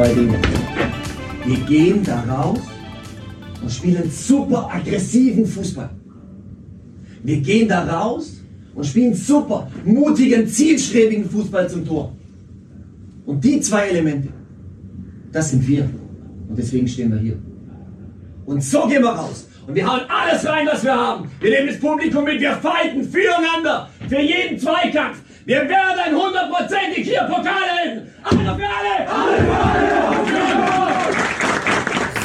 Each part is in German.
Zwei Dinge. Wir gehen da raus und spielen super aggressiven Fußball. Wir gehen da raus und spielen super mutigen, zielstrebigen Fußball zum Tor. Und die zwei Elemente, das sind wir. Und deswegen stehen wir hier. Und so gehen wir raus. Und wir hauen alles rein, was wir haben. Wir nehmen das Publikum mit, wir fighten füreinander, für jeden Zweikampf. Wir werden hundertprozentig hier Pokal helfen. Alle für alle! Alle für alle!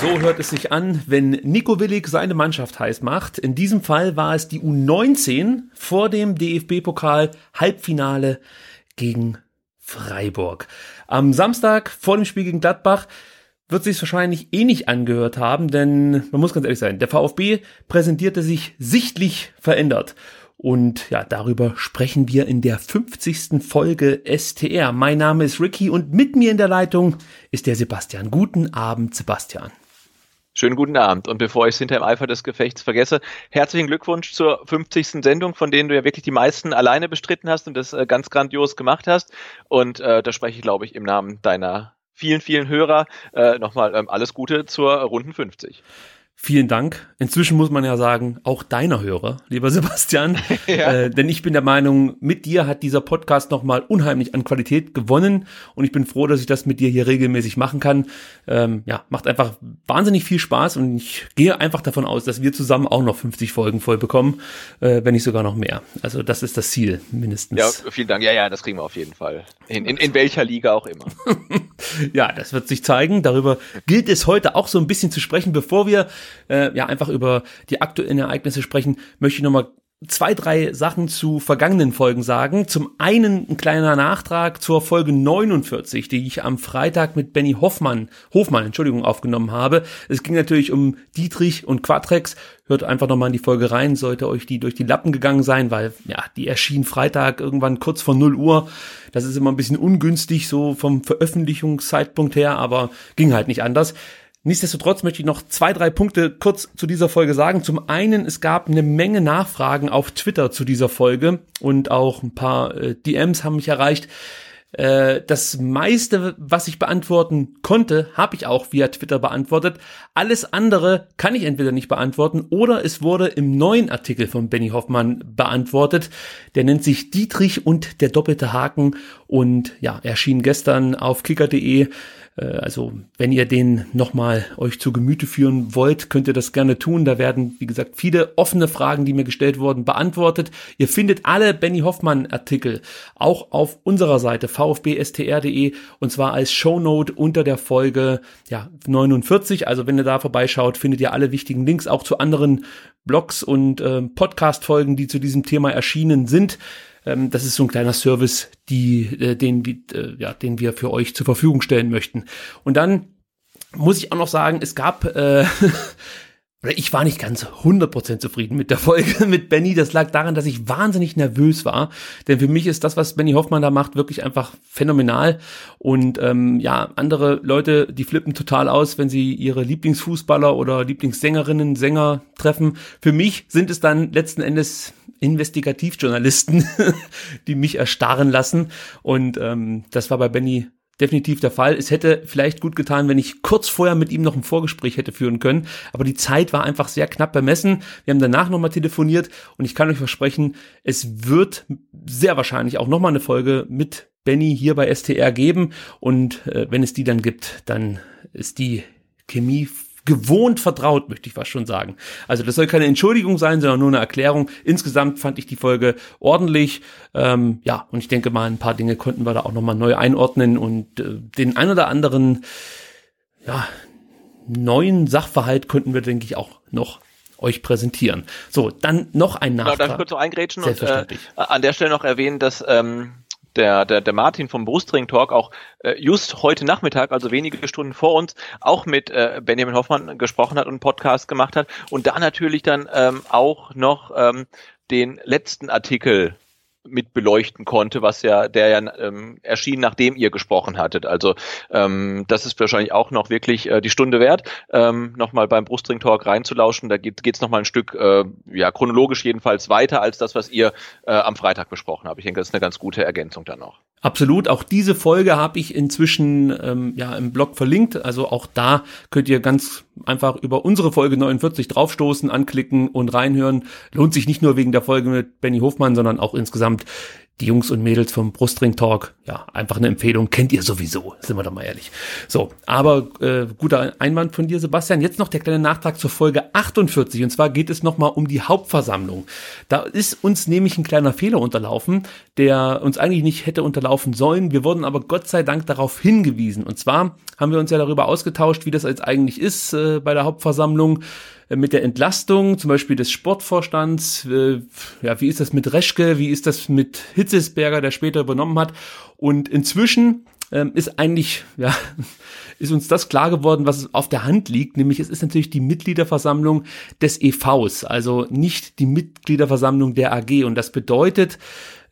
So hört es sich an, wenn Nico Willig seine Mannschaft heiß macht. In diesem Fall war es die U19 vor dem DFB-Pokal Halbfinale gegen Freiburg. Am Samstag vor dem Spiel gegen Gladbach wird sich wahrscheinlich ähnlich angehört haben, denn man muss ganz ehrlich sein, der VfB präsentierte sich sichtlich verändert. Und ja, darüber sprechen wir in der 50. Folge STR. Mein Name ist Ricky und mit mir in der Leitung ist der Sebastian. Guten Abend, Sebastian. Schönen guten Abend. Und bevor ich es hinter dem Eifer des Gefechts vergesse, herzlichen Glückwunsch zur 50. Sendung, von denen du ja wirklich die meisten alleine bestritten hast und das äh, ganz grandios gemacht hast. Und äh, da spreche ich, glaube ich, im Namen deiner vielen, vielen Hörer äh, nochmal ähm, alles Gute zur Runden 50. Vielen Dank. Inzwischen muss man ja sagen, auch deiner Hörer, lieber Sebastian. Ja. Äh, denn ich bin der Meinung, mit dir hat dieser Podcast nochmal unheimlich an Qualität gewonnen. Und ich bin froh, dass ich das mit dir hier regelmäßig machen kann. Ähm, ja, macht einfach wahnsinnig viel Spaß. Und ich gehe einfach davon aus, dass wir zusammen auch noch 50 Folgen voll bekommen, äh, wenn nicht sogar noch mehr. Also das ist das Ziel, mindestens. Ja, vielen Dank. Ja, ja, das kriegen wir auf jeden Fall. In, in, in welcher Liga auch immer. Ja, das wird sich zeigen. Darüber gilt es heute auch so ein bisschen zu sprechen. Bevor wir äh, ja einfach über die aktuellen Ereignisse sprechen, möchte ich nochmal zwei, drei Sachen zu vergangenen Folgen sagen. Zum einen ein kleiner Nachtrag zur Folge 49, die ich am Freitag mit Benny Hoffmann, Hofmann, Entschuldigung, aufgenommen habe. Es ging natürlich um Dietrich und Quatrex. Hört einfach nochmal in die Folge rein, sollte euch die durch die Lappen gegangen sein, weil ja, die erschien Freitag irgendwann kurz vor 0 Uhr. Das ist immer ein bisschen ungünstig, so vom Veröffentlichungszeitpunkt her, aber ging halt nicht anders. Nichtsdestotrotz möchte ich noch zwei, drei Punkte kurz zu dieser Folge sagen. Zum einen, es gab eine Menge Nachfragen auf Twitter zu dieser Folge und auch ein paar äh, DMs haben mich erreicht. Äh, das meiste, was ich beantworten konnte, habe ich auch via Twitter beantwortet. Alles andere kann ich entweder nicht beantworten oder es wurde im neuen Artikel von Benny Hoffmann beantwortet. Der nennt sich Dietrich und der doppelte Haken und ja, erschien gestern auf kicker.de. Äh, Also, wenn ihr den nochmal euch zu Gemüte führen wollt, könnt ihr das gerne tun. Da werden, wie gesagt, viele offene Fragen, die mir gestellt wurden, beantwortet. Ihr findet alle Benny Hoffmann Artikel auch auf unserer Seite vfbstr.de und zwar als Shownote unter der Folge ja, 49. Also, wenn ihr da vorbeischaut, findet ihr alle wichtigen Links auch zu anderen Blogs und äh, Podcast-Folgen, die zu diesem Thema erschienen sind. Ähm, das ist so ein kleiner Service, die, äh, den, äh, ja, den wir für euch zur Verfügung stellen möchten. Und dann muss ich auch noch sagen, es gab, äh, ich war nicht ganz 100% zufrieden mit der Folge mit Benny. Das lag daran, dass ich wahnsinnig nervös war. Denn für mich ist das, was Benny Hoffmann da macht, wirklich einfach phänomenal. Und ähm, ja, andere Leute, die flippen total aus, wenn sie ihre Lieblingsfußballer oder Lieblingssängerinnen, Sänger treffen. Für mich sind es dann letzten Endes Investigativjournalisten, die mich erstarren lassen. Und ähm, das war bei Benny definitiv der Fall. Es hätte vielleicht gut getan, wenn ich kurz vorher mit ihm noch ein Vorgespräch hätte führen können, aber die Zeit war einfach sehr knapp bemessen. Wir haben danach nochmal telefoniert und ich kann euch versprechen, es wird sehr wahrscheinlich auch nochmal eine Folge mit Benny hier bei STR geben und äh, wenn es die dann gibt, dann ist die Chemie gewohnt vertraut, möchte ich fast schon sagen. Also das soll keine Entschuldigung sein, sondern nur eine Erklärung. Insgesamt fand ich die Folge ordentlich. Ähm, ja, und ich denke mal, ein paar Dinge konnten wir da auch nochmal neu einordnen und äh, den ein oder anderen, ja, neuen Sachverhalt könnten wir, denke ich, auch noch euch präsentieren. So, dann noch ein Nachtrag. Genau, darf ich kurz noch eingrätschen und äh, an der Stelle noch erwähnen, dass ähm, der, der, der Martin vom Brustring Talk auch äh, just heute Nachmittag, also wenige Stunden vor uns, auch mit äh, Benjamin Hoffmann gesprochen hat und einen Podcast gemacht hat und da natürlich dann ähm, auch noch ähm, den letzten Artikel mit beleuchten konnte, was ja, der ja ähm, erschien, nachdem ihr gesprochen hattet. Also ähm, das ist wahrscheinlich auch noch wirklich äh, die Stunde wert, ähm, nochmal beim Brustring Talk reinzulauschen. Da geht es nochmal ein Stück, äh, ja, chronologisch jedenfalls weiter als das, was ihr äh, am Freitag besprochen habt. Ich denke, das ist eine ganz gute Ergänzung dann noch. Absolut, auch diese Folge habe ich inzwischen ähm, ja im Blog verlinkt. Also auch da könnt ihr ganz einfach über unsere Folge 49 draufstoßen, anklicken und reinhören. Lohnt sich nicht nur wegen der Folge mit Benny Hofmann, sondern auch insgesamt die Jungs und Mädels vom Brustring Talk, ja, einfach eine Empfehlung, kennt ihr sowieso, sind wir doch mal ehrlich. So, aber äh, guter Einwand von dir, Sebastian. Jetzt noch der kleine Nachtrag zur Folge 48 und zwar geht es nochmal um die Hauptversammlung. Da ist uns nämlich ein kleiner Fehler unterlaufen, der uns eigentlich nicht hätte unterlaufen sollen. Wir wurden aber Gott sei Dank darauf hingewiesen. Und zwar haben wir uns ja darüber ausgetauscht, wie das jetzt eigentlich ist äh, bei der Hauptversammlung äh, mit der Entlastung, zum Beispiel des Sportvorstands, äh, ja, wie ist das mit Reschke, wie ist das mit Hitzesberger, der später übernommen hat. Und inzwischen ähm, ist eigentlich, ja, ist uns das klar geworden, was auf der Hand liegt, nämlich es ist natürlich die Mitgliederversammlung des EVs, also nicht die Mitgliederversammlung der AG. Und das bedeutet,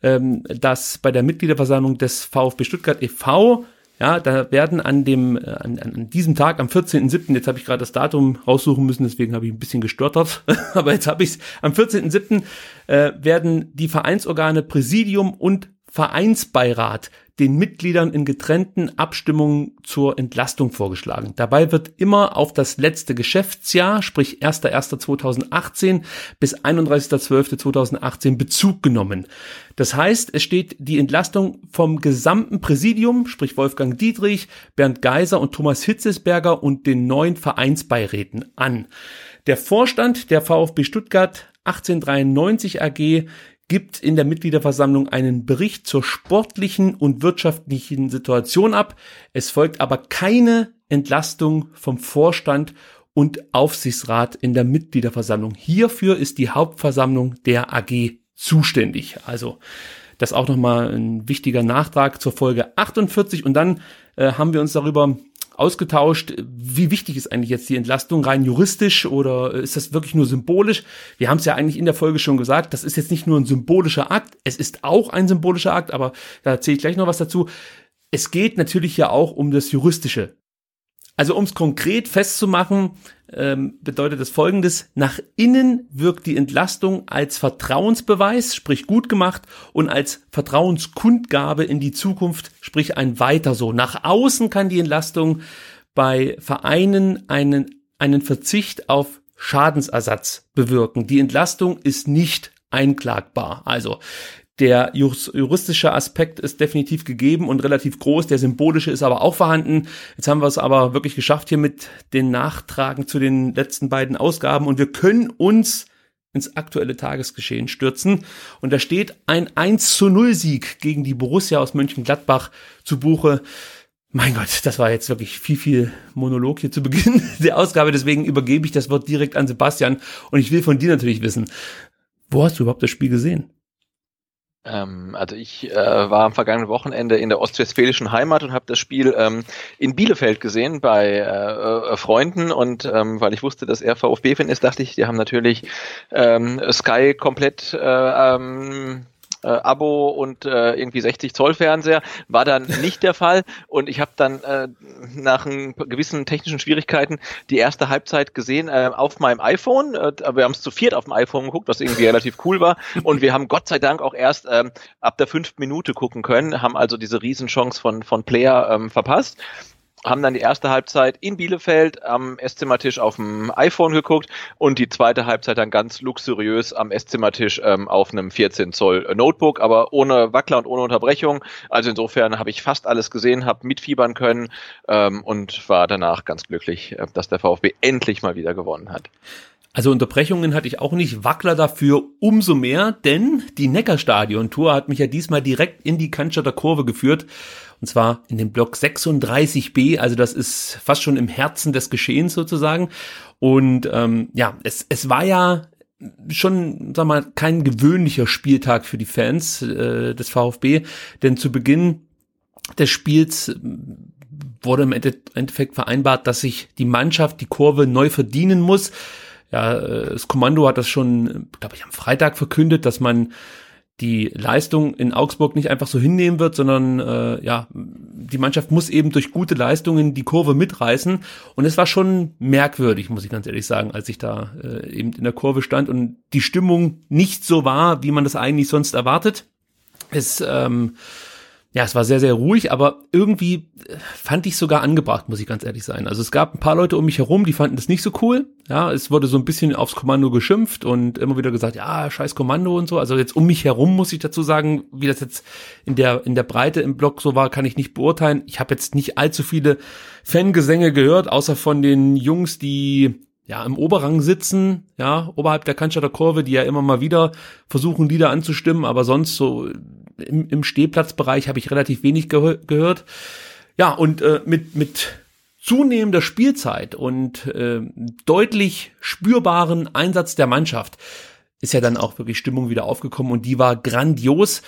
ähm, dass bei der Mitgliederversammlung des VfB Stuttgart e.V. Ja, da werden an dem, äh, an, an diesem Tag, am 14.07., jetzt habe ich gerade das Datum raussuchen müssen, deswegen habe ich ein bisschen gestottert, aber jetzt habe ich es, am 14.07. Äh, werden die Vereinsorgane Präsidium und Vereinsbeirat den Mitgliedern in getrennten Abstimmungen zur Entlastung vorgeschlagen. Dabei wird immer auf das letzte Geschäftsjahr, sprich 1.1.2018 bis 31.12.2018 Bezug genommen. Das heißt, es steht die Entlastung vom gesamten Präsidium, sprich Wolfgang Dietrich, Bernd Geiser und Thomas Hitzesberger und den neuen Vereinsbeiräten an. Der Vorstand der VfB Stuttgart 1893 AG gibt in der Mitgliederversammlung einen Bericht zur sportlichen und wirtschaftlichen Situation ab. Es folgt aber keine Entlastung vom Vorstand und Aufsichtsrat in der Mitgliederversammlung. Hierfür ist die Hauptversammlung der AG zuständig. Also das auch nochmal ein wichtiger Nachtrag zur Folge 48 und dann äh, haben wir uns darüber ausgetauscht, wie wichtig ist eigentlich jetzt die Entlastung, rein juristisch oder ist das wirklich nur symbolisch? Wir haben es ja eigentlich in der Folge schon gesagt, das ist jetzt nicht nur ein symbolischer Akt, es ist auch ein symbolischer Akt, aber da erzähle ich gleich noch was dazu. Es geht natürlich ja auch um das Juristische. Also um es konkret festzumachen, ähm, bedeutet das folgendes. Nach innen wirkt die Entlastung als Vertrauensbeweis, sprich gut gemacht, und als Vertrauenskundgabe in die Zukunft, sprich ein weiter so. Nach außen kann die Entlastung bei Vereinen einen, einen Verzicht auf Schadensersatz bewirken. Die Entlastung ist nicht einklagbar. Also der juristische Aspekt ist definitiv gegeben und relativ groß. Der symbolische ist aber auch vorhanden. Jetzt haben wir es aber wirklich geschafft hier mit den Nachtragen zu den letzten beiden Ausgaben und wir können uns ins aktuelle Tagesgeschehen stürzen. Und da steht ein 1 zu 0 Sieg gegen die Borussia aus Mönchengladbach zu Buche. Mein Gott, das war jetzt wirklich viel, viel Monolog hier zu Beginn der Ausgabe. Deswegen übergebe ich das Wort direkt an Sebastian. Und ich will von dir natürlich wissen, wo hast du überhaupt das Spiel gesehen? Ähm, also ich äh, war am vergangenen Wochenende in der ostwestfälischen Heimat und habe das Spiel ähm, in Bielefeld gesehen bei äh, äh, Freunden. Und ähm, weil ich wusste, dass er VfB-Fan ist, dachte ich, die haben natürlich ähm, Sky komplett äh, ähm, äh, Abo und äh, irgendwie 60 Zoll Fernseher. War dann nicht der Fall und ich habe dann äh, nach gewissen technischen Schwierigkeiten die erste Halbzeit gesehen äh, auf meinem iPhone. Äh, wir haben es zu viert auf dem iPhone geguckt, was irgendwie relativ cool war und wir haben Gott sei Dank auch erst ähm, ab der fünften Minute gucken können, haben also diese Riesenchance von, von Player ähm, verpasst haben dann die erste Halbzeit in Bielefeld am Esszimmertisch auf dem iPhone geguckt und die zweite Halbzeit dann ganz luxuriös am Esszimmertisch ähm, auf einem 14 Zoll Notebook, aber ohne Wackler und ohne Unterbrechung. Also insofern habe ich fast alles gesehen, habe mitfiebern können ähm, und war danach ganz glücklich, äh, dass der VfB endlich mal wieder gewonnen hat. Also Unterbrechungen hatte ich auch nicht, Wackler dafür umso mehr, denn die Neckarstadion-Tour hat mich ja diesmal direkt in die Cannstatter Kurve geführt und zwar in dem Block 36b, also das ist fast schon im Herzen des Geschehens sozusagen. Und ähm, ja, es, es war ja schon, sag mal, kein gewöhnlicher Spieltag für die Fans äh, des VfB, denn zu Beginn des Spiels wurde im Endeffekt vereinbart, dass sich die Mannschaft die Kurve neu verdienen muss. Ja, äh, das Kommando hat das schon, glaube ich, am Freitag verkündet, dass man die Leistung in Augsburg nicht einfach so hinnehmen wird, sondern äh, ja, die Mannschaft muss eben durch gute Leistungen die Kurve mitreißen. Und es war schon merkwürdig, muss ich ganz ehrlich sagen, als ich da äh, eben in der Kurve stand und die Stimmung nicht so war, wie man das eigentlich sonst erwartet. Es ähm, ja, es war sehr, sehr ruhig, aber irgendwie äh, fand ich sogar angebracht, muss ich ganz ehrlich sein. Also es gab ein paar Leute um mich herum, die fanden das nicht so cool. Ja, es wurde so ein bisschen aufs Kommando geschimpft und immer wieder gesagt, ja, scheiß Kommando und so. Also jetzt um mich herum muss ich dazu sagen, wie das jetzt in der, in der Breite im Block so war, kann ich nicht beurteilen. Ich habe jetzt nicht allzu viele Fangesänge gehört, außer von den Jungs, die ja, im Oberrang sitzen, ja, oberhalb der Cannstatter Kurve, die ja immer mal wieder versuchen, Lieder anzustimmen, aber sonst so im, im Stehplatzbereich habe ich relativ wenig gehör gehört. Ja, und äh, mit, mit zunehmender Spielzeit und äh, deutlich spürbaren Einsatz der Mannschaft ist ja dann auch wirklich Stimmung wieder aufgekommen und die war grandios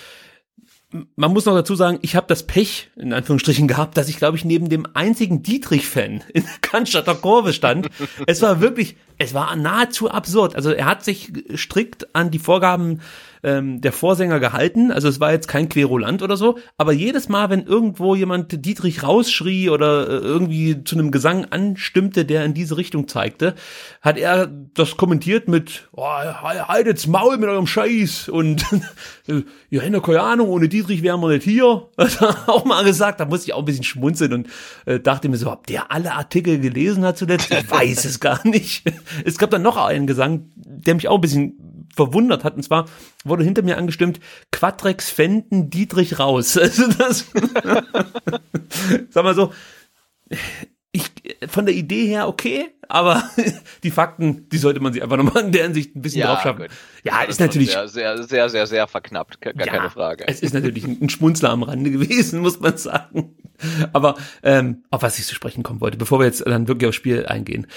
man muss noch dazu sagen, ich habe das Pech, in Anführungsstrichen, gehabt, dass ich, glaube ich, neben dem einzigen Dietrich-Fan in der Cannstatter Kurve stand. es war wirklich, es war nahezu absurd. Also er hat sich strikt an die Vorgaben ähm, der Vorsänger gehalten. Also es war jetzt kein Querulant oder so, aber jedes Mal, wenn irgendwo jemand Dietrich rausschrie oder äh, irgendwie zu einem Gesang anstimmte, der in diese Richtung zeigte, hat er das kommentiert mit, oh, haltet's Maul mit eurem Scheiß und ja, hätte keine Ahnung, ohne Dietrich wären wir nicht hier. Hat er auch mal gesagt, da musste ich auch ein bisschen schmunzeln und äh, dachte mir so, ob der alle Artikel gelesen hat zuletzt? Ich weiß es gar nicht. Es gab dann noch einen Gesang, der mich auch ein bisschen verwundert hat. Und zwar wurde hinter mir angestimmt, Quadrex Fenden Dietrich raus. Also das, sag mal so, ich, von der Idee her okay, aber die Fakten, die sollte man sich einfach nochmal in der Hinsicht ein bisschen ja, drauf schaffen. Ja, ist natürlich. Sehr, sehr, sehr, sehr, sehr verknappt, gar ja, keine Frage. Es ist natürlich ein Schmunzler am Rande gewesen, muss man sagen. Aber ähm, auf was ich zu sprechen kommen wollte, bevor wir jetzt dann wirklich aufs Spiel eingehen.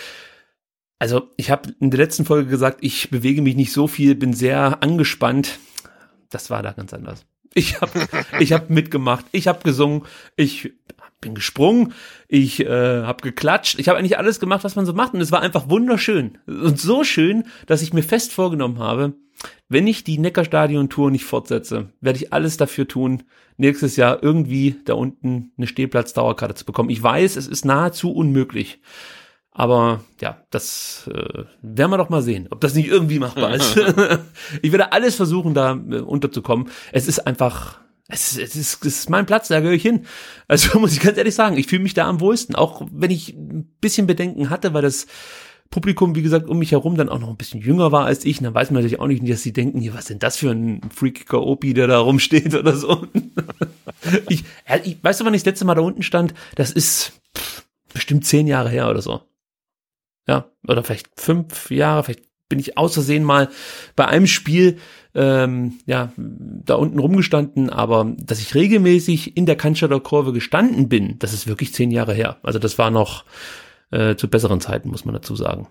Also ich habe in der letzten Folge gesagt, ich bewege mich nicht so viel, bin sehr angespannt. Das war da ganz anders. Ich habe ich hab mitgemacht, ich habe gesungen, ich bin gesprungen, ich äh, habe geklatscht, ich habe eigentlich alles gemacht, was man so macht und es war einfach wunderschön und so schön, dass ich mir fest vorgenommen habe, wenn ich die Neckarstadion-Tour nicht fortsetze, werde ich alles dafür tun, nächstes Jahr irgendwie da unten eine Stehplatz-Dauerkarte zu bekommen. Ich weiß, es ist nahezu unmöglich. Aber ja, das äh, werden wir doch mal sehen, ob das nicht irgendwie machbar ist. ich werde alles versuchen, da äh, unterzukommen. Es ist einfach, es ist, es, ist, es ist mein Platz, da gehöre ich hin. Also muss ich ganz ehrlich sagen, ich fühle mich da am wohlsten, auch wenn ich ein bisschen Bedenken hatte, weil das Publikum, wie gesagt, um mich herum dann auch noch ein bisschen jünger war als ich. Und dann weiß man natürlich auch nicht, dass sie denken, hier, was sind das für ein freakiger Opi, der da rumsteht oder so. ich, ich, weißt du, wann ich das letzte Mal da unten stand? Das ist pff, bestimmt zehn Jahre her oder so ja, oder vielleicht fünf Jahre, vielleicht bin ich außersehen mal bei einem Spiel ähm, ja da unten rumgestanden, aber dass ich regelmäßig in der Cannstatter Kurve gestanden bin, das ist wirklich zehn Jahre her. Also das war noch äh, zu besseren Zeiten, muss man dazu sagen.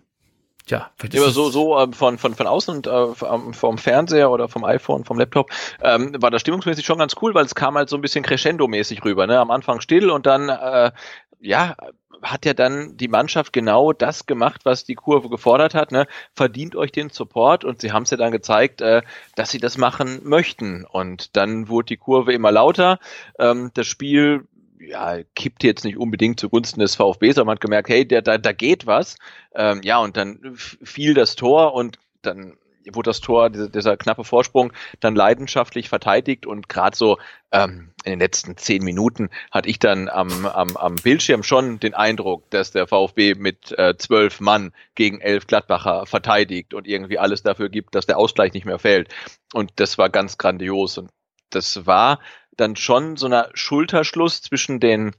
Tja, vielleicht ist ja, so so ähm, von von von außen und äh, vom Fernseher oder vom iPhone, vom Laptop ähm, war das stimmungsmäßig schon ganz cool, weil es kam halt so ein bisschen crescendo-mäßig rüber. Ne? Am Anfang still und dann äh, ja hat ja dann die Mannschaft genau das gemacht, was die Kurve gefordert hat. Ne? Verdient euch den Support und sie haben es ja dann gezeigt, äh, dass sie das machen möchten. Und dann wurde die Kurve immer lauter. Ähm, das Spiel ja, kippt jetzt nicht unbedingt zugunsten des VfB, sondern man hat gemerkt, hey, der, da, da geht was. Ähm, ja, und dann fiel das Tor und dann wurde das Tor, dieser, dieser knappe Vorsprung, dann leidenschaftlich verteidigt und gerade so ähm, in den letzten zehn Minuten hatte ich dann am, am, am Bildschirm schon den Eindruck, dass der VfB mit äh, zwölf Mann gegen elf Gladbacher verteidigt und irgendwie alles dafür gibt, dass der Ausgleich nicht mehr fällt. Und das war ganz grandios und das war dann schon so einer Schulterschluss zwischen den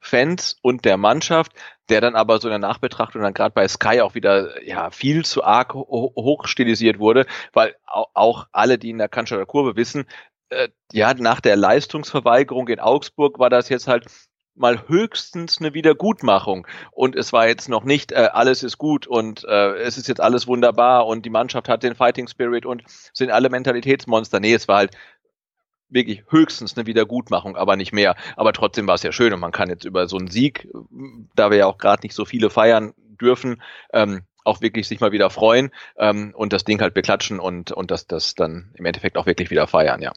Fans und der Mannschaft, der dann aber so in der Nachbetrachtung dann gerade bei Sky auch wieder ja viel zu arg ho hochstilisiert wurde, weil auch alle, die in der Cannstatter Kurve wissen, äh, ja, nach der Leistungsverweigerung in Augsburg war das jetzt halt mal höchstens eine Wiedergutmachung und es war jetzt noch nicht äh, alles ist gut und äh, es ist jetzt alles wunderbar und die Mannschaft hat den Fighting Spirit und sind alle Mentalitätsmonster. Nee, es war halt wirklich höchstens eine Wiedergutmachung, aber nicht mehr. Aber trotzdem war es ja schön und man kann jetzt über so einen Sieg, da wir ja auch gerade nicht so viele feiern dürfen, ähm, auch wirklich sich mal wieder freuen ähm, und das Ding halt beklatschen und, und das, das dann im Endeffekt auch wirklich wieder feiern, ja.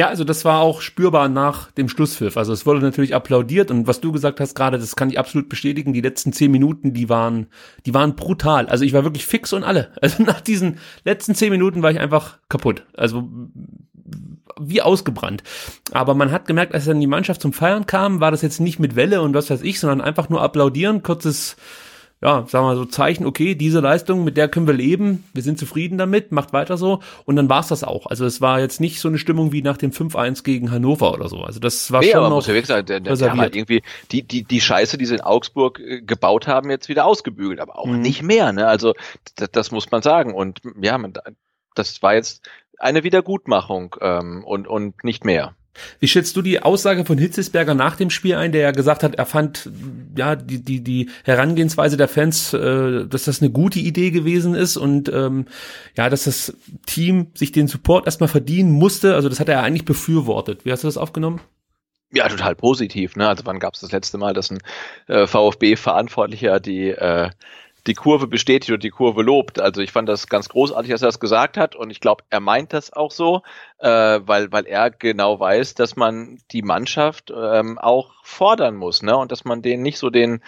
Ja, also das war auch spürbar nach dem Schlusspfiff. Also es wurde natürlich applaudiert und was du gesagt hast gerade, das kann ich absolut bestätigen. Die letzten zehn Minuten, die waren, die waren brutal. Also ich war wirklich fix und alle. Also nach diesen letzten zehn Minuten war ich einfach kaputt. Also wie ausgebrannt. Aber man hat gemerkt, als dann die Mannschaft zum Feiern kam, war das jetzt nicht mit Welle und was weiß ich, sondern einfach nur applaudieren, kurzes, ja, sagen wir so Zeichen, okay, diese Leistung, mit der können wir leben, wir sind zufrieden damit, macht weiter so. Und dann war es das auch. Also es war jetzt nicht so eine Stimmung wie nach dem 5-1 gegen Hannover oder so. Also das war nee, schon aber noch muss ja wirklich sagen, der, der, der halt irgendwie die, die, die Scheiße, die sie in Augsburg äh, gebaut haben, jetzt wieder ausgebügelt, aber auch mhm. nicht mehr. Ne? Also das, das muss man sagen. Und ja, man, das war jetzt eine Wiedergutmachung ähm, und, und nicht mehr. Wie schätzt du die Aussage von Hitzesberger nach dem Spiel ein, der ja gesagt hat, er fand ja die die die Herangehensweise der Fans, äh, dass das eine gute Idee gewesen ist und ähm, ja, dass das Team sich den Support erstmal verdienen musste. Also das hat er eigentlich befürwortet. Wie hast du das aufgenommen? Ja, total positiv. Ne? Also wann gab es das letzte Mal, dass ein äh, VfB-Verantwortlicher die äh, die Kurve bestätigt und die Kurve lobt. Also ich fand das ganz großartig, dass er das gesagt hat und ich glaube, er meint das auch so, äh, weil, weil er genau weiß, dass man die Mannschaft ähm, auch fordern muss ne? und dass man denen nicht so den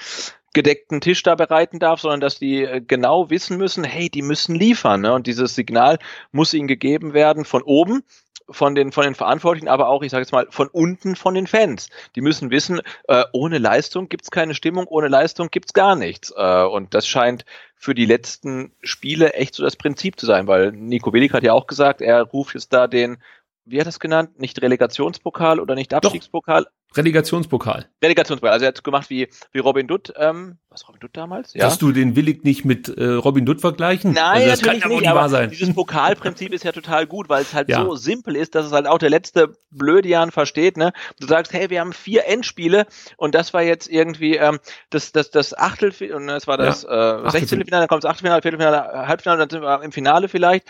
gedeckten Tisch da bereiten darf, sondern dass die äh, genau wissen müssen, hey, die müssen liefern. Ne? Und dieses Signal muss ihnen gegeben werden von oben von den, von den Verantwortlichen, aber auch, ich sage jetzt mal, von unten von den Fans. Die müssen wissen, äh, ohne Leistung gibt's keine Stimmung, ohne Leistung gibt's gar nichts. Äh, und das scheint für die letzten Spiele echt so das Prinzip zu sein, weil Nico Willig hat ja auch gesagt, er ruft jetzt da den wie hat er das genannt? Nicht Relegationspokal oder nicht Abstiegspokal? Doch. Relegationspokal. Relegationspokal. Also er hat gemacht wie, wie Robin Dutt, ähm, was Robin Dutt damals? Ja. Hast du den Willig nicht mit äh, Robin Dutt vergleichen? Nein, also das kann ja nicht, aber sein. dieses Pokalprinzip ist ja total gut, weil es halt ja. so simpel ist, dass es halt auch der letzte Blödian versteht, ne? Du sagst, hey, wir haben vier Endspiele und das war jetzt irgendwie ähm, das, das, das Achtelfinale, und das war das ja. äh, 16. Finale, dann kommt das Achtelfinale, Viertelfinale, Halbfinale, dann sind wir im Finale vielleicht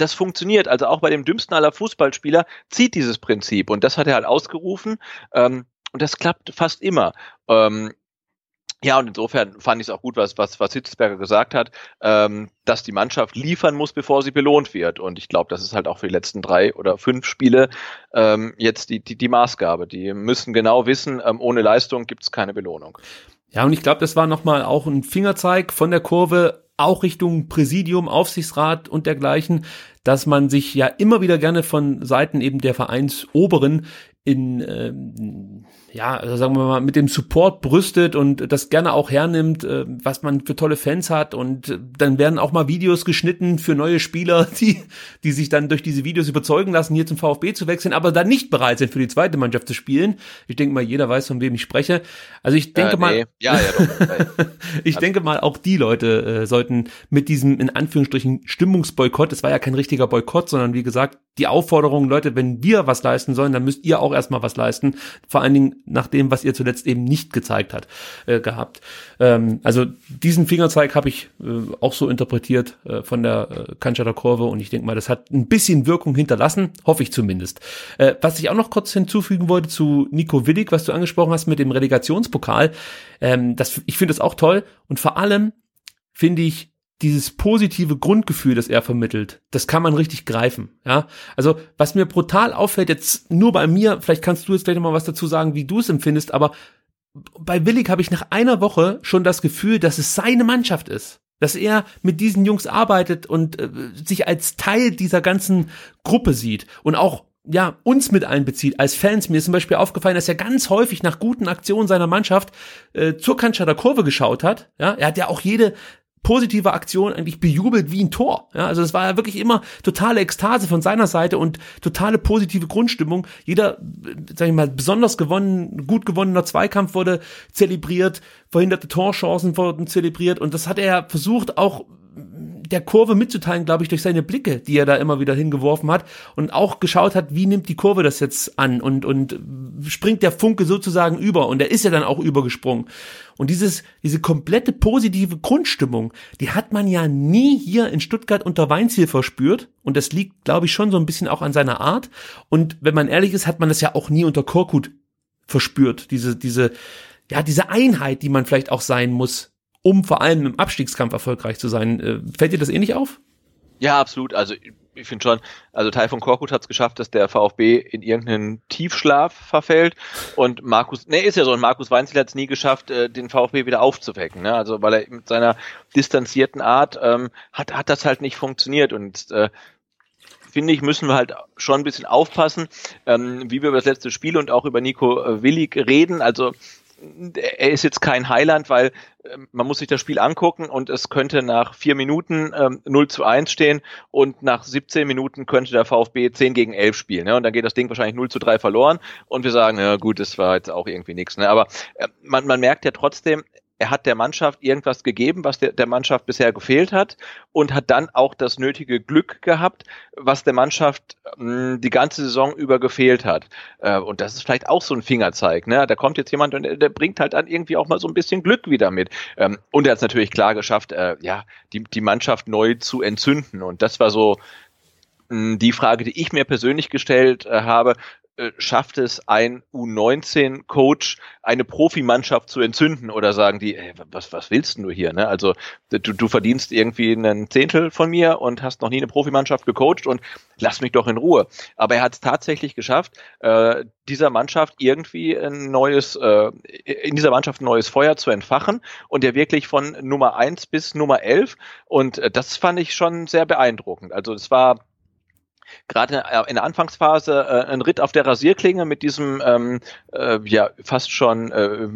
das funktioniert. Also auch bei dem dümmsten aller Fußballspieler zieht dieses Prinzip. Und das hat er halt ausgerufen. Ähm, und das klappt fast immer. Ähm, ja, und insofern fand ich es auch gut, was, was, was Hitzelsberger gesagt hat, ähm, dass die Mannschaft liefern muss, bevor sie belohnt wird. Und ich glaube, das ist halt auch für die letzten drei oder fünf Spiele ähm, jetzt die, die, die Maßgabe. Die müssen genau wissen, ähm, ohne Leistung gibt es keine Belohnung. Ja, und ich glaube, das war nochmal auch ein Fingerzeig von der Kurve, auch Richtung Präsidium, Aufsichtsrat und dergleichen, dass man sich ja immer wieder gerne von Seiten eben der Vereinsoberen in ähm, ja, also sagen wir mal, mit dem Support brüstet und das gerne auch hernimmt, äh, was man für tolle Fans hat. Und äh, dann werden auch mal Videos geschnitten für neue Spieler, die, die sich dann durch diese Videos überzeugen lassen, hier zum VfB zu wechseln, aber dann nicht bereit sind, für die zweite Mannschaft zu spielen. Ich denke mal, jeder weiß, von wem ich spreche. Also ich denke äh, nee. mal, ja, ja, doch. ich also. denke mal, auch die Leute äh, sollten mit diesem, in Anführungsstrichen, Stimmungsboykott, es war ja kein richtiger Boykott, sondern wie gesagt, die Aufforderung, Leute, wenn wir was leisten sollen, dann müsst ihr auch erstmal was leisten. Vor allen Dingen nach dem, was ihr zuletzt eben nicht gezeigt hat, äh, gehabt. Ähm, also diesen Fingerzeig habe ich äh, auch so interpretiert äh, von der äh, Cannstatter Kurve und ich denke mal, das hat ein bisschen Wirkung hinterlassen, hoffe ich zumindest. Äh, was ich auch noch kurz hinzufügen wollte zu Nico Willig, was du angesprochen hast mit dem Relegationspokal, ähm, das, ich finde das auch toll und vor allem finde ich dieses positive Grundgefühl, das er vermittelt, das kann man richtig greifen, ja. Also, was mir brutal auffällt, jetzt nur bei mir, vielleicht kannst du jetzt gleich nochmal was dazu sagen, wie du es empfindest, aber bei Willig habe ich nach einer Woche schon das Gefühl, dass es seine Mannschaft ist. Dass er mit diesen Jungs arbeitet und äh, sich als Teil dieser ganzen Gruppe sieht und auch ja, uns mit einbezieht als Fans. Mir ist zum Beispiel aufgefallen, dass er ganz häufig nach guten Aktionen seiner Mannschaft äh, zur Kantschatter Kurve geschaut hat. Ja, er hat ja auch jede positive Aktion eigentlich bejubelt wie ein Tor. Ja, also es war ja wirklich immer totale Ekstase von seiner Seite und totale positive Grundstimmung. Jeder, sag ich mal, besonders gewonnen, gut gewonnener Zweikampf wurde zelebriert, verhinderte Torchancen wurden zelebriert und das hat er versucht auch der Kurve mitzuteilen, glaube ich, durch seine Blicke, die er da immer wieder hingeworfen hat und auch geschaut hat, wie nimmt die Kurve das jetzt an und, und springt der Funke sozusagen über und er ist ja dann auch übergesprungen. Und dieses, diese komplette positive Grundstimmung, die hat man ja nie hier in Stuttgart unter Weinziel verspürt und das liegt, glaube ich, schon so ein bisschen auch an seiner Art und wenn man ehrlich ist, hat man das ja auch nie unter Korkut verspürt, diese, diese, ja, diese Einheit, die man vielleicht auch sein muss um vor allem im Abstiegskampf erfolgreich zu sein. Äh, fällt dir das ähnlich auf? Ja, absolut. Also ich finde schon, also Teil von Korkut hat es geschafft, dass der VfB in irgendeinen Tiefschlaf verfällt und Markus, ne, ist ja so, und Markus Weinzel hat es nie geschafft, äh, den VfB wieder aufzuwecken, ne? Also weil er mit seiner distanzierten Art ähm, hat, hat das halt nicht funktioniert und äh, finde ich, müssen wir halt schon ein bisschen aufpassen, ähm, wie wir über das letzte Spiel und auch über Nico äh, Willig reden. Also er ist jetzt kein Highland, weil äh, man muss sich das Spiel angucken und es könnte nach vier Minuten ähm, 0 zu 1 stehen und nach 17 Minuten könnte der VfB 10 gegen 11 spielen. Ne? Und dann geht das Ding wahrscheinlich 0 zu 3 verloren und wir sagen, ja gut, das war jetzt auch irgendwie nichts. Ne? Aber äh, man, man merkt ja trotzdem, er hat der Mannschaft irgendwas gegeben, was der, der Mannschaft bisher gefehlt hat und hat dann auch das nötige Glück gehabt, was der Mannschaft mh, die ganze Saison über gefehlt hat. Äh, und das ist vielleicht auch so ein Fingerzeig. Ne? Da kommt jetzt jemand und der, der bringt halt dann irgendwie auch mal so ein bisschen Glück wieder mit. Ähm, und er hat es natürlich klar geschafft, äh, ja, die, die Mannschaft neu zu entzünden. Und das war so die Frage, die ich mir persönlich gestellt äh, habe, äh, schafft es ein U19-Coach, eine Profimannschaft zu entzünden oder sagen die, ey, was, was willst du hier? Ne? Also du, du verdienst irgendwie einen Zehntel von mir und hast noch nie eine Profimannschaft gecoacht und lass mich doch in Ruhe. Aber er hat es tatsächlich geschafft, äh, dieser Mannschaft irgendwie ein neues, äh, in dieser Mannschaft ein neues Feuer zu entfachen und der wirklich von Nummer eins bis Nummer elf und äh, das fand ich schon sehr beeindruckend. Also es war gerade in der Anfangsphase äh, ein Ritt auf der Rasierklinge mit diesem ähm, äh, ja fast schon äh,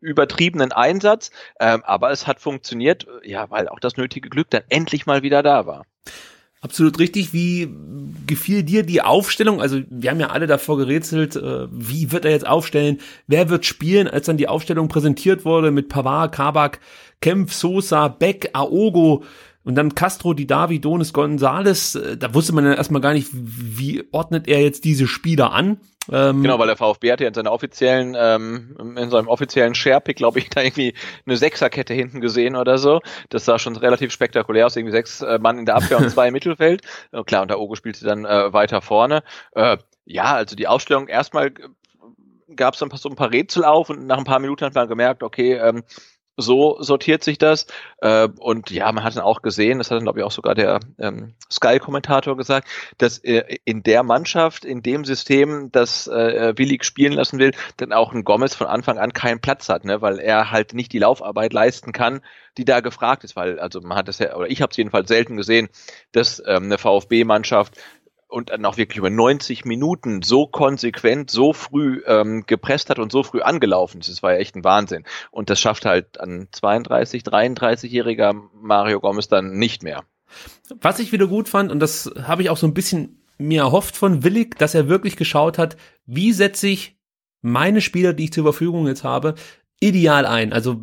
übertriebenen Einsatz, äh, aber es hat funktioniert, ja, weil auch das nötige Glück dann endlich mal wieder da war. Absolut richtig. Wie gefiel dir die Aufstellung? Also wir haben ja alle davor gerätselt, äh, wie wird er jetzt aufstellen? Wer wird spielen? Als dann die Aufstellung präsentiert wurde mit Pavard, Kabak, Kempf, Sosa, Beck, Aogo, und dann Castro, die Davi, Donis, Gonzales, äh, da wusste man ja erstmal gar nicht, wie ordnet er jetzt diese Spieler an. Ähm, genau, weil der VfB hat ja in seiner offiziellen, ähm, in seinem offiziellen Sharepick, glaube ich, da irgendwie eine Sechserkette hinten gesehen oder so. Das sah schon relativ spektakulär aus, irgendwie sechs äh, Mann in der Abwehr und zwei im Mittelfeld. Äh, klar, und der Ogo spielte dann äh, weiter vorne. Äh, ja, also die Ausstellung erstmal gab es dann so ein paar Rätsel auf und nach ein paar Minuten hat man gemerkt, okay, ähm, so sortiert sich das. Äh, und ja, man hat dann auch gesehen, das hat dann, glaube ich, auch sogar der ähm, Sky-Kommentator gesagt, dass äh, in der Mannschaft, in dem System, das äh, Willig spielen lassen will, dann auch ein Gomez von Anfang an keinen Platz hat, ne? weil er halt nicht die Laufarbeit leisten kann, die da gefragt ist, weil, also man hat das ja, oder ich habe es jedenfalls selten gesehen, dass ähm, eine VfB-Mannschaft und dann auch wirklich über 90 Minuten so konsequent, so früh ähm, gepresst hat und so früh angelaufen ist. Das war ja echt ein Wahnsinn. Und das schafft halt ein 32, 33-jähriger Mario Gomez dann nicht mehr. Was ich wieder gut fand, und das habe ich auch so ein bisschen mir erhofft von Willig, dass er wirklich geschaut hat, wie setze ich meine Spieler, die ich zur Verfügung jetzt habe, ideal ein. Also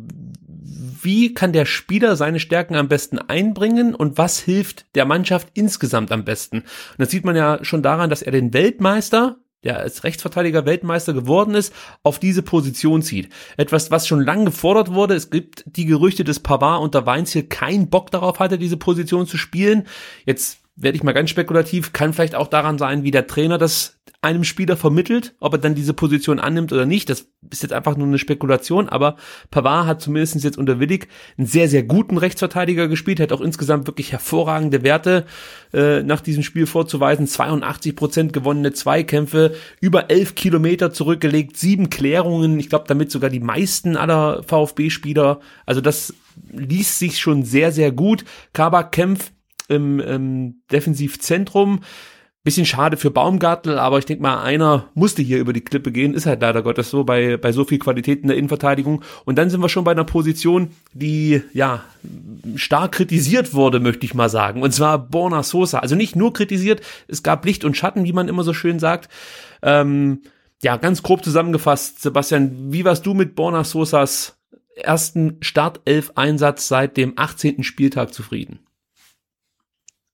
wie kann der Spieler seine Stärken am besten einbringen und was hilft der Mannschaft insgesamt am besten. Und das sieht man ja schon daran, dass er den Weltmeister, der als Rechtsverteidiger Weltmeister geworden ist, auf diese Position zieht. Etwas, was schon lange gefordert wurde. Es gibt die Gerüchte, dass Pavard unter Weins hier keinen Bock darauf hatte, diese Position zu spielen. Jetzt werde ich mal ganz spekulativ, kann vielleicht auch daran sein, wie der Trainer das einem Spieler vermittelt, ob er dann diese Position annimmt oder nicht. Das ist jetzt einfach nur eine Spekulation, aber Pavard hat zumindest jetzt unter Willig einen sehr, sehr guten Rechtsverteidiger gespielt, hat auch insgesamt wirklich hervorragende Werte äh, nach diesem Spiel vorzuweisen. 82 Prozent gewonnene Zweikämpfe, über 11 Kilometer zurückgelegt, sieben Klärungen, ich glaube damit sogar die meisten aller VfB-Spieler. Also das liest sich schon sehr, sehr gut. Kabak kämpft im, im Defensivzentrum. Bisschen schade für Baumgartel, aber ich denke mal, einer musste hier über die Klippe gehen. Ist halt leider Gottes so bei, bei so viel Qualität in der Innenverteidigung. Und dann sind wir schon bei einer Position, die ja stark kritisiert wurde, möchte ich mal sagen. Und zwar Borna Sosa. Also nicht nur kritisiert, es gab Licht und Schatten, wie man immer so schön sagt. Ähm, ja, ganz grob zusammengefasst, Sebastian, wie warst du mit Borna Sosas ersten Startelf-Einsatz seit dem 18. Spieltag zufrieden?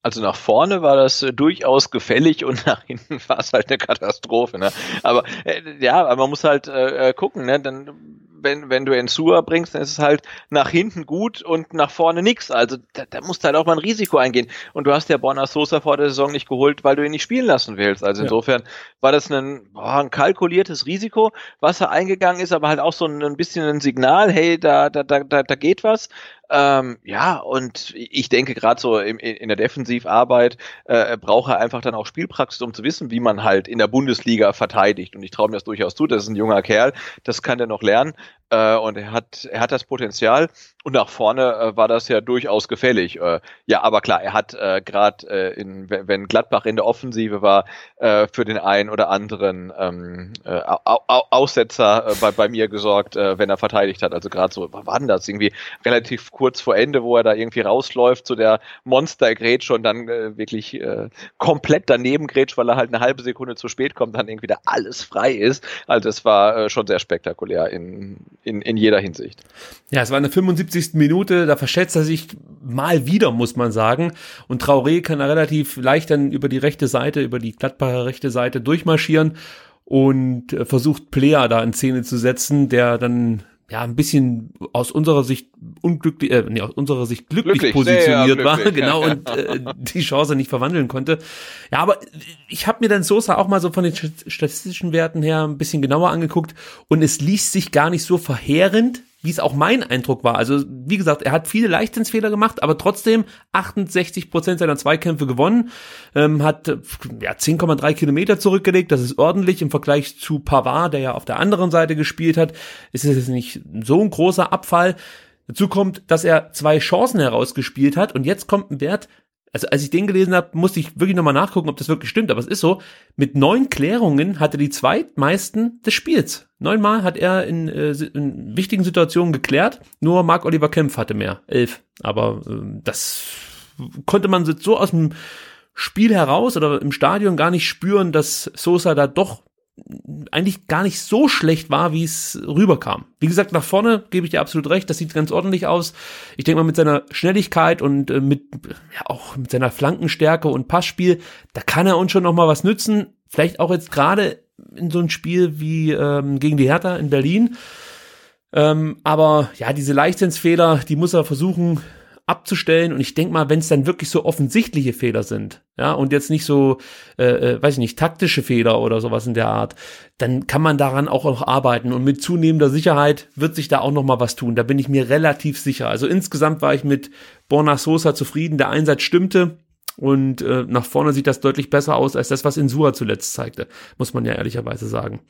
Also nach vorne war das äh, durchaus gefällig und nach hinten war es halt eine Katastrophe. Ne? Aber äh, ja, man muss halt äh, äh gucken, ne? Dann wenn, wenn du Ensua bringst, dann ist es halt nach hinten gut und nach vorne nix. Also da, da musst du halt auch mal ein Risiko eingehen. Und du hast ja Borna Sosa vor der Saison nicht geholt, weil du ihn nicht spielen lassen willst. Also insofern ja. war das ein, boah, ein kalkuliertes Risiko, was er eingegangen ist, aber halt auch so ein, ein bisschen ein Signal, hey, da, da, da, da geht was. Ähm, ja, und ich denke gerade so in, in der Defensivarbeit äh, braucht er einfach dann auch Spielpraxis, um zu wissen, wie man halt in der Bundesliga verteidigt. Und ich traue mir das durchaus zu. Das ist ein junger Kerl, das kann er noch lernen. Äh, und er hat, er hat das Potenzial. Und nach vorne äh, war das ja durchaus gefällig. Äh, ja, aber klar, er hat äh, gerade, äh, in, wenn Gladbach in der Offensive war, äh, für den einen oder anderen ähm, äh, Aussetzer äh, bei, bei mir gesorgt, äh, wenn er verteidigt hat. Also gerade so, war denn das irgendwie relativ kurz vor Ende, wo er da irgendwie rausläuft, so der Monster-Grätsch und dann äh, wirklich äh, komplett daneben grätscht, weil er halt eine halbe Sekunde zu spät kommt, dann irgendwie da alles frei ist. Also das war äh, schon sehr spektakulär in, in, in jeder Hinsicht. Ja, es war eine 75 70. Minute, da verschätzt er sich mal wieder, muss man sagen. Und Traoré kann er relativ leicht dann über die rechte Seite, über die Gladbacher rechte Seite durchmarschieren und äh, versucht Player da in Szene zu setzen, der dann ja ein bisschen aus unserer Sicht unglücklich, äh, nee, aus unserer Sicht glücklich, glücklich positioniert glücklich, war, genau und äh, die Chance nicht verwandeln konnte. Ja, aber ich habe mir dann Sosa auch mal so von den statistischen Werten her ein bisschen genauer angeguckt und es liest sich gar nicht so verheerend, wie es auch mein Eindruck war. Also, wie gesagt, er hat viele Leichtsinnsfehler gemacht, aber trotzdem 68 Prozent seiner Zweikämpfe gewonnen, ähm, hat ja, 10,3 Kilometer zurückgelegt, das ist ordentlich im Vergleich zu Pavard, der ja auf der anderen Seite gespielt hat, ist es jetzt nicht so ein großer Abfall. Dazu kommt, dass er zwei Chancen herausgespielt hat und jetzt kommt ein Wert, also als ich den gelesen habe, musste ich wirklich nochmal nachgucken, ob das wirklich stimmt, aber es ist so, mit neun Klärungen hatte die zweitmeisten des Spiels. Neunmal hat er in, äh, in wichtigen Situationen geklärt, nur Marc Oliver Kempf hatte mehr, elf. Aber äh, das konnte man so aus dem Spiel heraus oder im Stadion gar nicht spüren, dass Sosa da doch eigentlich gar nicht so schlecht war, wie es rüberkam. Wie gesagt, nach vorne gebe ich dir absolut recht, das sieht ganz ordentlich aus. Ich denke mal mit seiner Schnelligkeit und äh, mit ja auch mit seiner Flankenstärke und Passspiel, da kann er uns schon noch mal was nützen. Vielleicht auch jetzt gerade in so ein Spiel wie ähm, gegen die Hertha in Berlin. Ähm, aber ja, diese Leichtsinnsfehler, die muss er versuchen abzustellen. Und ich denke mal, wenn es dann wirklich so offensichtliche Fehler sind, ja, und jetzt nicht so, äh, äh, weiß ich nicht, taktische Fehler oder sowas in der Art, dann kann man daran auch noch arbeiten. Und mit zunehmender Sicherheit wird sich da auch noch mal was tun. Da bin ich mir relativ sicher. Also insgesamt war ich mit Borna Sosa zufrieden. Der Einsatz stimmte. Und äh, nach vorne sieht das deutlich besser aus als das, was Insua zuletzt zeigte, muss man ja ehrlicherweise sagen.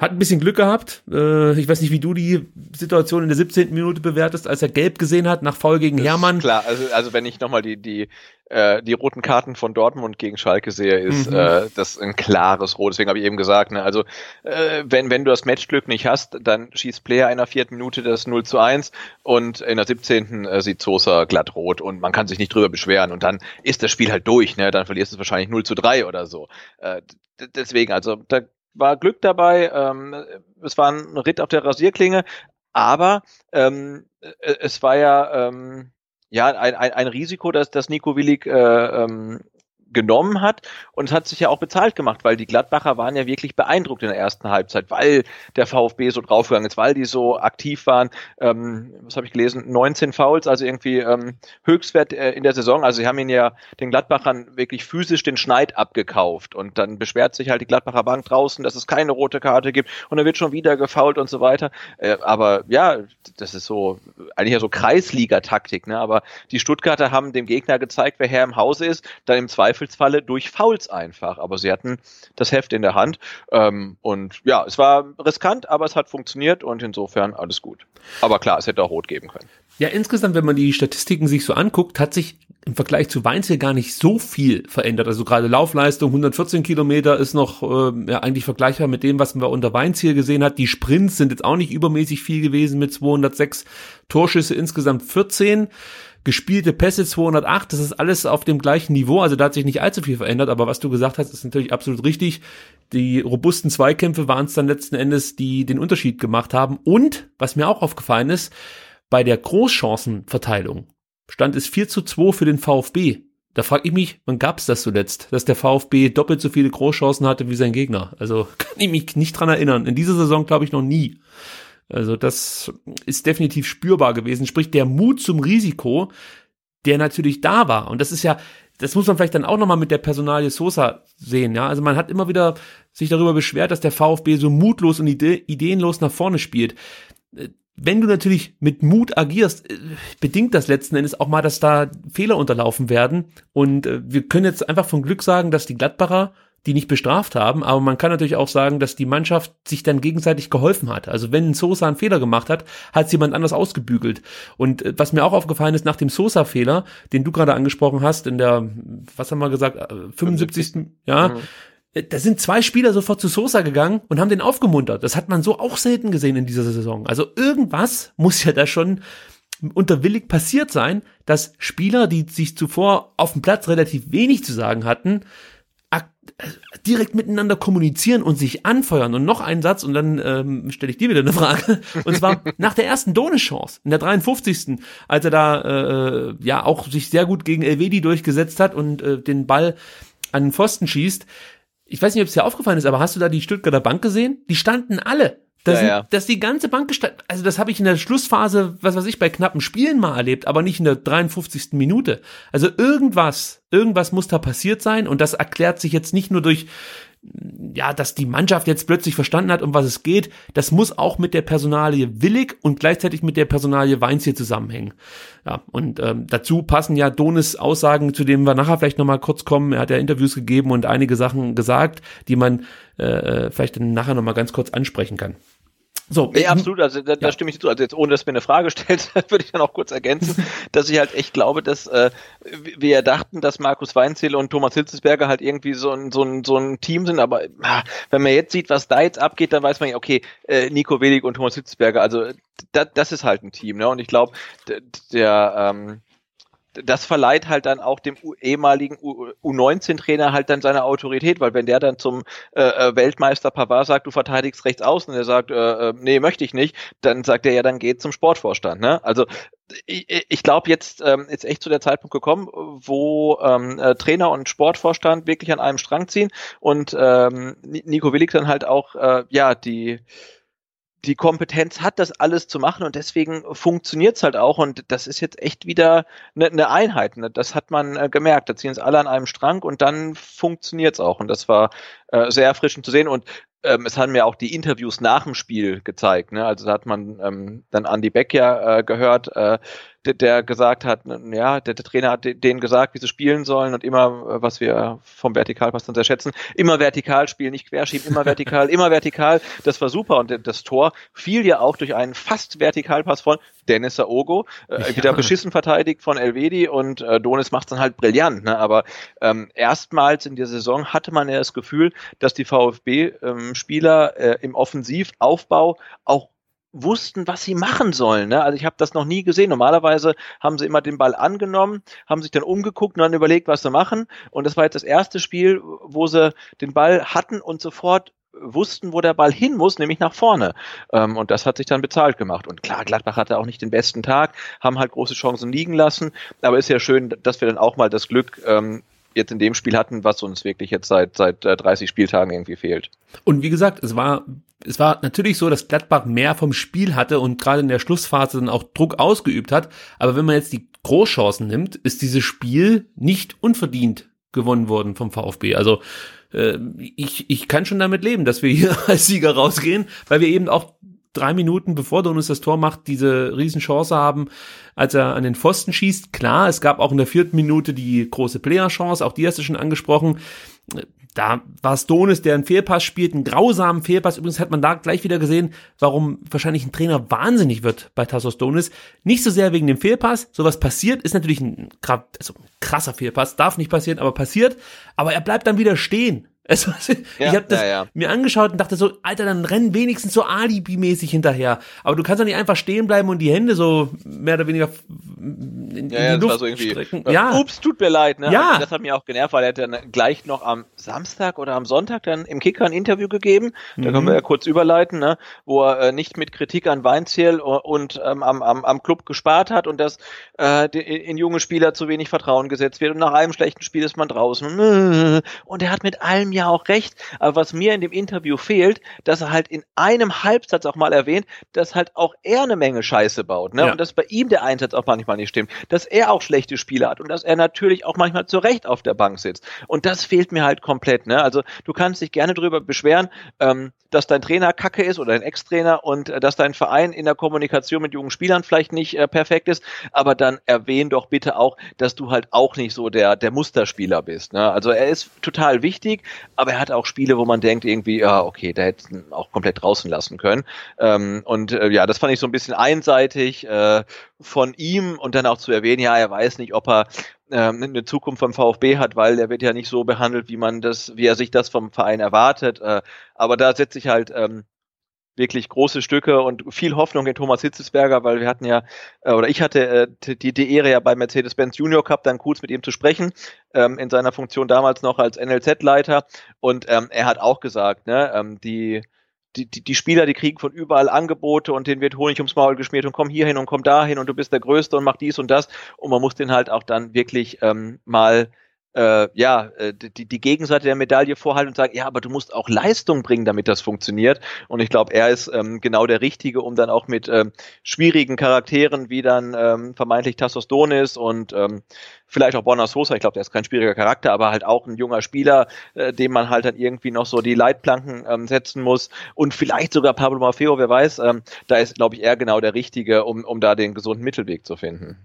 Hat ein bisschen Glück gehabt. Äh, ich weiß nicht, wie du die Situation in der 17. Minute bewertest, als er gelb gesehen hat nach Foul gegen das Hermann. Klar, also, also wenn ich nochmal die, die, äh, die roten Karten von Dortmund gegen Schalke sehe, ist mhm. äh, das ein klares Rot. Deswegen habe ich eben gesagt, ne, also äh, wenn, wenn du das Matchglück nicht hast, dann schießt Player in der vierten Minute das 0 zu 1 und in der 17. Äh, sieht Sosa glatt rot und man kann sich nicht drüber beschweren und dann ist das Spiel halt durch, ne? Dann verlierst du es wahrscheinlich 0 zu 3 oder so. Äh, deswegen, also da war Glück dabei. Ähm, es war ein Ritt auf der Rasierklinge, aber ähm, äh, es war ja ähm, ja ein, ein, ein Risiko, dass, dass Nico Willig äh, ähm, genommen hat und es hat sich ja auch bezahlt gemacht, weil die Gladbacher waren ja wirklich beeindruckt in der ersten Halbzeit, weil der VfB so draufgegangen ist, weil die so aktiv waren. Ähm, was habe ich gelesen? 19 Fouls, also irgendwie ähm, Höchstwert äh, in der Saison. Also sie haben ihn ja den Gladbachern wirklich physisch den Schneid abgekauft und dann beschwert sich halt die Gladbacher Bank draußen, dass es keine rote Karte gibt und dann wird schon wieder gefault und so weiter. Äh, aber ja, das ist so eigentlich ja so Kreisliga-Taktik, ne? Aber die Stuttgarter haben dem Gegner gezeigt, wer Herr im Hause ist, dann im Zweifelsfalle durch Fouls einfach. Aber sie hatten das Heft in der Hand. Ähm, und ja, es war riskant, aber es hat funktioniert und insofern alles gut. Aber klar, es hätte auch rot geben können. Ja, insgesamt, wenn man die Statistiken sich so anguckt, hat sich im Vergleich zu Weinziel gar nicht so viel verändert. Also gerade Laufleistung, 114 Kilometer ist noch äh, ja, eigentlich vergleichbar mit dem, was man unter Weinziel gesehen hat. Die Sprints sind jetzt auch nicht übermäßig viel gewesen mit 206 Torschüsse, insgesamt 14 gespielte Pässe 208, das ist alles auf dem gleichen Niveau, also da hat sich nicht allzu viel verändert, aber was du gesagt hast, ist natürlich absolut richtig. Die robusten Zweikämpfe waren es dann letzten Endes, die den Unterschied gemacht haben und, was mir auch aufgefallen ist, bei der Großchancenverteilung stand es 4 zu 2 für den VfB. Da frage ich mich, wann gab es das zuletzt, dass der VfB doppelt so viele Großchancen hatte wie sein Gegner? Also kann ich mich nicht dran erinnern. In dieser Saison glaube ich noch nie. Also das ist definitiv spürbar gewesen. Sprich, der Mut zum Risiko, der natürlich da war. Und das ist ja, das muss man vielleicht dann auch nochmal mit der Personalie Sosa sehen. Ja, also man hat immer wieder sich darüber beschwert, dass der VfB so mutlos und ide ideenlos nach vorne spielt wenn du natürlich mit Mut agierst, äh, bedingt das letzten Endes auch mal, dass da Fehler unterlaufen werden. Und äh, wir können jetzt einfach von Glück sagen, dass die Gladbacher die nicht bestraft haben, aber man kann natürlich auch sagen, dass die Mannschaft sich dann gegenseitig geholfen hat. Also wenn Sosa einen Fehler gemacht hat, hat es jemand anders ausgebügelt. Und äh, was mir auch aufgefallen ist, nach dem Sosa-Fehler, den du gerade angesprochen hast, in der, was haben wir gesagt, 75. 75. Ja, mhm äh, da sind zwei Spieler sofort zu Sosa gegangen und haben den aufgemuntert. Das hat man so auch selten gesehen in dieser Saison. Also irgendwas muss ja da schon unterwillig passiert sein, dass Spieler, die sich zuvor auf dem Platz relativ wenig zu sagen hatten, äh, direkt miteinander kommunizieren und sich anfeuern. Und noch ein Satz und dann ähm, stelle ich dir wieder eine Frage. Und zwar nach der ersten Done-Chance in der 53. als er da äh, ja auch sich sehr gut gegen Elvedi durchgesetzt hat und äh, den Ball an den Pfosten schießt ich weiß nicht, ob es dir aufgefallen ist, aber hast du da die Stuttgarter Bank gesehen? Die standen alle. Das, ja, ja. das die ganze Bank gestanden. Also das habe ich in der Schlussphase, was weiß ich, bei knappen Spielen mal erlebt, aber nicht in der 53. Minute. Also irgendwas, irgendwas muss da passiert sein und das erklärt sich jetzt nicht nur durch ja, dass die Mannschaft jetzt plötzlich verstanden hat, um was es geht, das muss auch mit der Personalie Willig und gleichzeitig mit der Personalie Weins hier zusammenhängen. Ja, und ähm, dazu passen ja Donis Aussagen, zu denen wir nachher vielleicht nochmal kurz kommen. Er hat ja Interviews gegeben und einige Sachen gesagt, die man äh, äh vielleicht dann nachher nochmal ganz kurz ansprechen kann. So, ja, absolut, also da, ja. da stimme ich zu. Also jetzt ohne dass mir eine Frage stellt, würde ich dann auch kurz ergänzen, dass ich halt echt glaube, dass äh, wir ja dachten, dass Markus Weinzierl und Thomas Hitzesberger halt irgendwie so ein, so ein, so ein Team sind, aber ah, wenn man jetzt sieht, was da jetzt abgeht, dann weiß man ja, okay, äh, Nico Welig und Thomas Hitzesberger, also da, das ist halt ein Team, ne? Und ich glaube, der ähm, das verleiht halt dann auch dem ehemaligen U19-Trainer halt dann seine Autorität, weil wenn der dann zum äh, äh, Weltmeister Pavard sagt, du verteidigst rechts außen und er sagt, äh, äh, nee, möchte ich nicht, dann sagt er ja, dann geht zum Sportvorstand. Ne? Also ich, ich glaube, jetzt ähm, ist echt zu der Zeitpunkt gekommen, wo ähm, äh, Trainer und Sportvorstand wirklich an einem Strang ziehen und ähm, Nico Willig dann halt auch äh, ja die die Kompetenz hat, das alles zu machen und deswegen funktioniert's halt auch und das ist jetzt echt wieder eine, eine Einheit. Ne? Das hat man äh, gemerkt. Da ziehen es alle an einem Strang und dann funktioniert's auch und das war äh, sehr erfrischend zu sehen und ähm, es haben ja auch die Interviews nach dem Spiel gezeigt. Ne? Also da hat man ähm, dann Andy Beck ja äh, gehört, äh, der, der gesagt hat, ja, der, der Trainer hat denen gesagt, wie sie spielen sollen und immer, äh, was wir vom Vertikalpass dann sehr schätzen, immer vertikal spielen, nicht querschieben, immer vertikal, immer vertikal. Das war super und das Tor fiel ja auch durch einen fast Vertikalpass von Dennis Saogo, äh, ja. wieder beschissen verteidigt von Elvedi und äh, Donis macht dann halt brillant. Ne? Aber ähm, erstmals in der Saison hatte man ja das Gefühl, dass die VfB-Spieler ähm, äh, im Offensivaufbau auch wussten, was sie machen sollen. Ne? Also ich habe das noch nie gesehen. Normalerweise haben sie immer den Ball angenommen, haben sich dann umgeguckt und dann überlegt, was sie machen. Und das war jetzt das erste Spiel, wo sie den Ball hatten und sofort wussten, wo der Ball hin muss, nämlich nach vorne. Ähm, und das hat sich dann bezahlt gemacht. Und klar, Gladbach hatte auch nicht den besten Tag, haben halt große Chancen liegen lassen. Aber ist ja schön, dass wir dann auch mal das Glück ähm, jetzt in dem Spiel hatten, was uns wirklich jetzt seit, seit 30 Spieltagen irgendwie fehlt. Und wie gesagt, es war, es war natürlich so, dass Gladbach mehr vom Spiel hatte und gerade in der Schlussphase dann auch Druck ausgeübt hat. Aber wenn man jetzt die Großchancen nimmt, ist dieses Spiel nicht unverdient gewonnen worden vom VfB. Also äh, ich, ich kann schon damit leben, dass wir hier als Sieger rausgehen, weil wir eben auch drei Minuten bevor Donis das Tor macht, diese Riesenchance haben, als er an den Pfosten schießt. Klar, es gab auch in der vierten Minute die große Player-Chance, auch die hast du schon angesprochen. Da war es Donis, der einen Fehlpass spielt, einen grausamen Fehlpass. Übrigens hat man da gleich wieder gesehen, warum wahrscheinlich ein Trainer wahnsinnig wird bei Tassos Donis. Nicht so sehr wegen dem Fehlpass. Sowas passiert, ist natürlich ein, also ein krasser Fehlpass, darf nicht passieren, aber passiert. Aber er bleibt dann wieder stehen also, ja, ich habe das ja, ja. mir angeschaut und dachte so, Alter, dann renn wenigstens so Alibi-mäßig hinterher. Aber du kannst doch nicht einfach stehen bleiben und die Hände so mehr oder weniger in, ja, in die Luft so strecken. Ja. Ups, tut mir leid. Ne? Ja. Also das hat mich auch genervt, weil er hat dann gleich noch am Samstag oder am Sonntag dann im Kicker ein Interview gegeben. Da mhm. können wir ja kurz überleiten, ne? wo er äh, nicht mit Kritik an Weinziel und ähm, am, am, am Club gespart hat und dass äh, in junge Spieler zu wenig Vertrauen gesetzt wird und nach einem schlechten Spiel ist man draußen. Und er hat mit allem ja ja auch recht. Aber was mir in dem Interview fehlt, dass er halt in einem Halbsatz auch mal erwähnt, dass halt auch er eine Menge Scheiße baut. Ne? Ja. Und dass bei ihm der Einsatz auch manchmal nicht stimmt. Dass er auch schlechte Spiele hat und dass er natürlich auch manchmal zu Recht auf der Bank sitzt. Und das fehlt mir halt komplett. Ne? Also du kannst dich gerne darüber beschweren, ähm, dass dein Trainer kacke ist oder dein Ex-Trainer und äh, dass dein Verein in der Kommunikation mit jungen Spielern vielleicht nicht äh, perfekt ist, aber dann erwähn doch bitte auch, dass du halt auch nicht so der, der Musterspieler bist. Ne? Also er ist total wichtig, aber er hat auch Spiele, wo man denkt irgendwie, ja, okay, da hätte es auch komplett draußen lassen können. Ähm, und äh, ja, das fand ich so ein bisschen einseitig äh, von ihm und dann auch zu erwähnen, ja, er weiß nicht, ob er ähm, eine Zukunft vom VfB hat, weil er wird ja nicht so behandelt, wie man das, wie er sich das vom Verein erwartet. Äh, aber da setze ich halt ähm, wirklich große Stücke und viel Hoffnung in Thomas Hitzesberger, weil wir hatten ja, äh, oder ich hatte äh, die, Ehre ja bei Mercedes-Benz Junior Cup dann kurz mit ihm zu sprechen, ähm, in seiner Funktion damals noch als NLZ-Leiter und ähm, er hat auch gesagt, ne, ähm, die die, die, die Spieler, die kriegen von überall Angebote und denen wird Honig ums Maul geschmiert und komm hier hin und komm dahin und du bist der Größte und mach dies und das. Und man muss den halt auch dann wirklich ähm, mal äh, ja, äh, die, die Gegenseite der Medaille vorhalten und sagen, ja, aber du musst auch Leistung bringen, damit das funktioniert. Und ich glaube, er ist ähm, genau der Richtige, um dann auch mit ähm, schwierigen Charakteren wie dann ähm, vermeintlich Tassos Donis und ähm, vielleicht auch Bonner Sosa, ich glaube, der ist kein schwieriger Charakter, aber halt auch ein junger Spieler, äh, dem man halt dann irgendwie noch so die Leitplanken ähm, setzen muss und vielleicht sogar Pablo Maffeo, wer weiß, ähm, da ist, glaube ich, er genau der Richtige, um, um da den gesunden Mittelweg zu finden.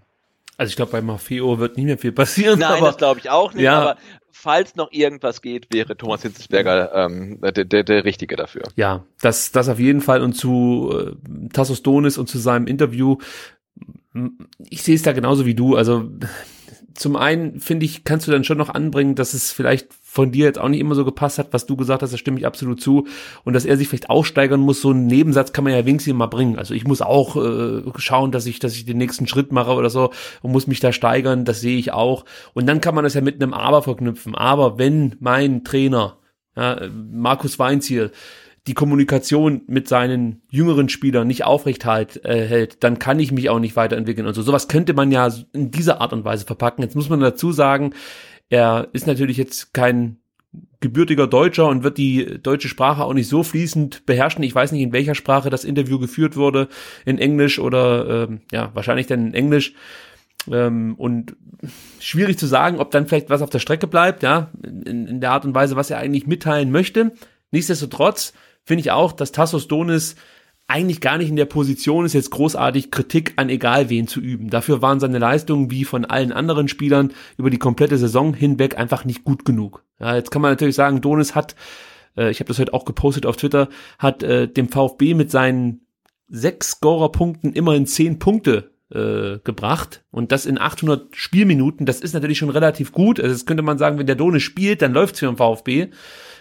Also ich glaube, bei Maffeo wird nicht mehr viel passieren. Nein, aber, das glaube ich auch nicht. Ja. Aber falls noch irgendwas geht, wäre Thomas Hitzelsberger ähm, der, der, der Richtige dafür. Ja, das, das auf jeden Fall. Und zu äh, Tassos Donis und zu seinem Interview, ich sehe es da genauso wie du. Also zum einen finde ich, kannst du dann schon noch anbringen, dass es vielleicht von dir jetzt auch nicht immer so gepasst hat, was du gesagt hast, da stimme ich absolut zu. Und dass er sich vielleicht auch steigern muss, so einen Nebensatz kann man ja wenigstens mal bringen. Also ich muss auch äh, schauen, dass ich, dass ich den nächsten Schritt mache oder so und muss mich da steigern, das sehe ich auch. Und dann kann man das ja mit einem Aber verknüpfen. Aber wenn mein Trainer, ja, Markus Weinziel, die Kommunikation mit seinen jüngeren Spielern nicht aufrecht halt, äh, hält, dann kann ich mich auch nicht weiterentwickeln und so. Sowas könnte man ja in dieser Art und Weise verpacken. Jetzt muss man dazu sagen, er ist natürlich jetzt kein gebürtiger Deutscher und wird die deutsche Sprache auch nicht so fließend beherrschen. Ich weiß nicht, in welcher Sprache das Interview geführt wurde, in Englisch oder ähm, ja, wahrscheinlich dann in Englisch. Ähm, und schwierig zu sagen, ob dann vielleicht was auf der Strecke bleibt, ja, in, in der Art und Weise, was er eigentlich mitteilen möchte. Nichtsdestotrotz finde ich auch, dass Tassos Donis eigentlich gar nicht in der Position ist, jetzt großartig Kritik an egal wen zu üben. Dafür waren seine Leistungen wie von allen anderen Spielern über die komplette Saison hinweg einfach nicht gut genug. Ja, jetzt kann man natürlich sagen, Donis hat, äh, ich habe das heute auch gepostet auf Twitter, hat äh, dem VfB mit seinen sechs Scorerpunkten immerhin zehn Punkte äh, gebracht und das in 800 Spielminuten. Das ist natürlich schon relativ gut. Also das könnte man sagen, wenn der Donis spielt, dann läuft's für den VfB.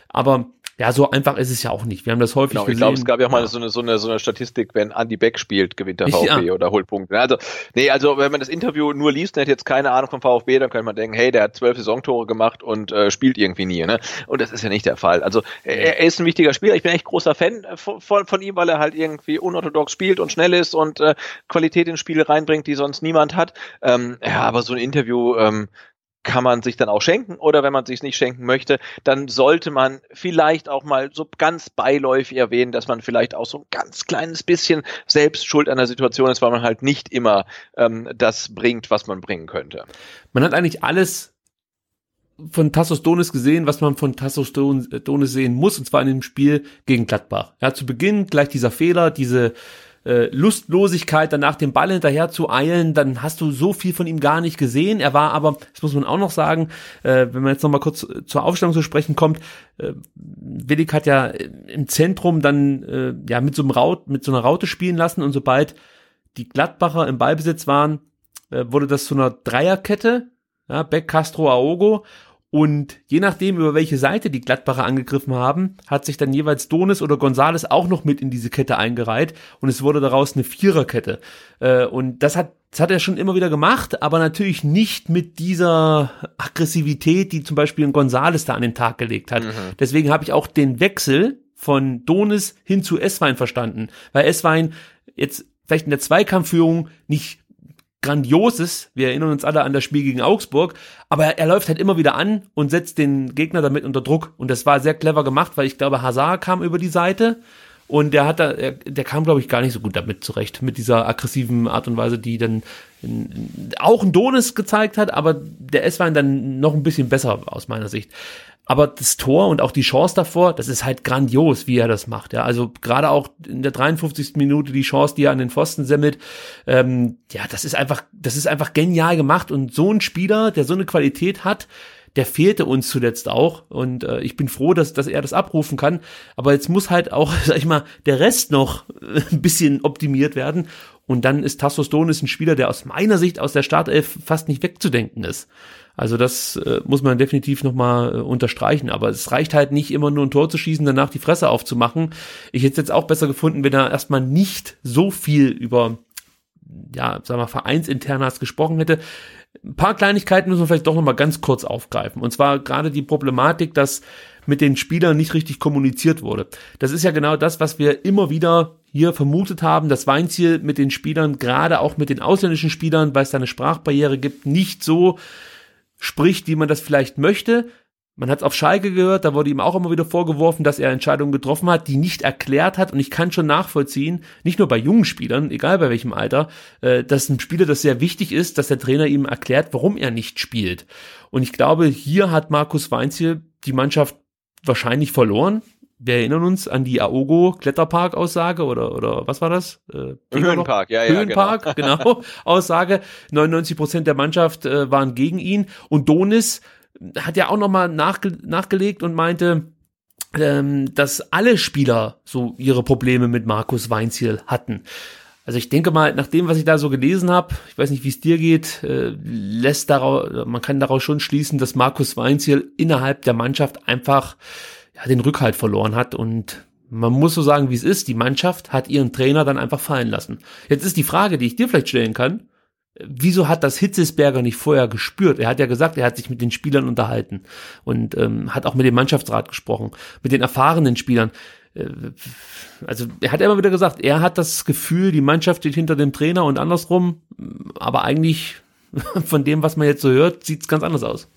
Aber ja, so einfach ist es ja auch nicht. Wir haben das häufig genau, gesehen. Ich glaube, es gab ja auch mal so eine, so eine, so eine Statistik, wenn Andy Beck spielt, gewinnt der VfB ja. oder holt Punkte. Also, nee, also wenn man das Interview nur liest und hat jetzt keine Ahnung vom VfB, dann könnte man denken, hey, der hat zwölf Saisontore gemacht und äh, spielt irgendwie nie. Ne? Und das ist ja nicht der Fall. Also er, er ist ein wichtiger Spieler. Ich bin echt großer Fan äh, von, von ihm, weil er halt irgendwie unorthodox spielt und schnell ist und äh, Qualität ins Spiel reinbringt, die sonst niemand hat. Ähm, ja, aber so ein Interview ähm, kann man sich dann auch schenken oder wenn man sich nicht schenken möchte, dann sollte man vielleicht auch mal so ganz beiläufig erwähnen, dass man vielleicht auch so ein ganz kleines bisschen selbst schuld an der Situation ist, weil man halt nicht immer ähm, das bringt, was man bringen könnte. Man hat eigentlich alles von Tassos Donis gesehen, was man von Tassos Donis sehen muss, und zwar in dem Spiel gegen Gladbach. Ja, zu Beginn gleich dieser Fehler, diese äh, Lustlosigkeit, danach den Ball hinterher zu eilen, dann hast du so viel von ihm gar nicht gesehen. Er war aber, das muss man auch noch sagen, äh, wenn man jetzt nochmal kurz zur Aufstellung zu sprechen kommt, äh, Willig hat ja im Zentrum dann äh, ja mit so einem Raut, mit so einer Raute spielen lassen und sobald die Gladbacher im Ballbesitz waren, äh, wurde das zu einer Dreierkette, ja, Beck, Castro, Aogo und je nachdem, über welche Seite die Gladbacher angegriffen haben, hat sich dann jeweils Donis oder Gonzales auch noch mit in diese Kette eingereiht und es wurde daraus eine Viererkette. Äh, und das hat, das hat er schon immer wieder gemacht, aber natürlich nicht mit dieser Aggressivität, die zum Beispiel ein Gonzales da an den Tag gelegt hat. Mhm. Deswegen habe ich auch den Wechsel von Donis hin zu Esswein verstanden, weil Esswein jetzt vielleicht in der Zweikampfführung nicht Grandioses. Wir erinnern uns alle an das Spiel gegen Augsburg. Aber er, läuft halt immer wieder an und setzt den Gegner damit unter Druck. Und das war sehr clever gemacht, weil ich glaube, Hazard kam über die Seite. Und der hat da, der, der kam, glaube ich, gar nicht so gut damit zurecht, mit dieser aggressiven Art und Weise, die dann auch ein Donis gezeigt hat, aber der S-Wein dann noch ein bisschen besser aus meiner Sicht. Aber das Tor und auch die Chance davor, das ist halt grandios, wie er das macht. Ja, also gerade auch in der 53. Minute die Chance, die er an den Pfosten semmelt, ähm, ja, das ist einfach, das ist einfach genial gemacht. Und so ein Spieler, der so eine Qualität hat, der fehlte uns zuletzt auch. Und äh, ich bin froh, dass, dass er das abrufen kann. Aber jetzt muss halt auch, sag ich mal, der Rest noch ein bisschen optimiert werden. Und dann ist Tassos Donis ein Spieler, der aus meiner Sicht aus der Startelf fast nicht wegzudenken ist. Also das äh, muss man definitiv nochmal äh, unterstreichen. Aber es reicht halt nicht immer nur ein Tor zu schießen, danach die Fresse aufzumachen. Ich hätte es jetzt auch besser gefunden, wenn er erstmal nicht so viel über, ja, sagen wir, Vereinsinternas gesprochen hätte. Ein paar Kleinigkeiten müssen wir vielleicht doch nochmal ganz kurz aufgreifen. Und zwar gerade die Problematik, dass mit den Spielern nicht richtig kommuniziert wurde. Das ist ja genau das, was wir immer wieder hier vermutet haben, dass Weinziel mit den Spielern, gerade auch mit den ausländischen Spielern, weil es da eine Sprachbarriere gibt, nicht so spricht, wie man das vielleicht möchte. Man hat es auf Schalke gehört, da wurde ihm auch immer wieder vorgeworfen, dass er Entscheidungen getroffen hat, die nicht erklärt hat. Und ich kann schon nachvollziehen, nicht nur bei jungen Spielern, egal bei welchem Alter, äh, dass ein Spieler das sehr wichtig ist, dass der Trainer ihm erklärt, warum er nicht spielt. Und ich glaube, hier hat Markus Weinziel die Mannschaft wahrscheinlich verloren wir erinnern uns an die Aogo Kletterpark Aussage oder oder was war das? Äh, Höhenpark, ja, ja, Höhenpark, genau. genau. Aussage. 99 Prozent der Mannschaft äh, waren gegen ihn und Donis hat ja auch nochmal nachge nachgelegt und meinte, ähm, dass alle Spieler so ihre Probleme mit Markus Weinziel hatten. Also ich denke mal, nach dem, was ich da so gelesen habe, ich weiß nicht, wie es dir geht, äh, lässt daraus, man kann daraus schon schließen, dass Markus Weinziel innerhalb der Mannschaft einfach ja, den Rückhalt verloren hat und man muss so sagen, wie es ist. Die Mannschaft hat ihren Trainer dann einfach fallen lassen. Jetzt ist die Frage, die ich dir vielleicht stellen kann. Wieso hat das Hitzesberger nicht vorher gespürt? Er hat ja gesagt, er hat sich mit den Spielern unterhalten und ähm, hat auch mit dem Mannschaftsrat gesprochen, mit den erfahrenen Spielern. Äh, also er hat immer wieder gesagt, er hat das Gefühl, die Mannschaft steht hinter dem Trainer und andersrum, aber eigentlich von dem, was man jetzt so hört, sieht es ganz anders aus.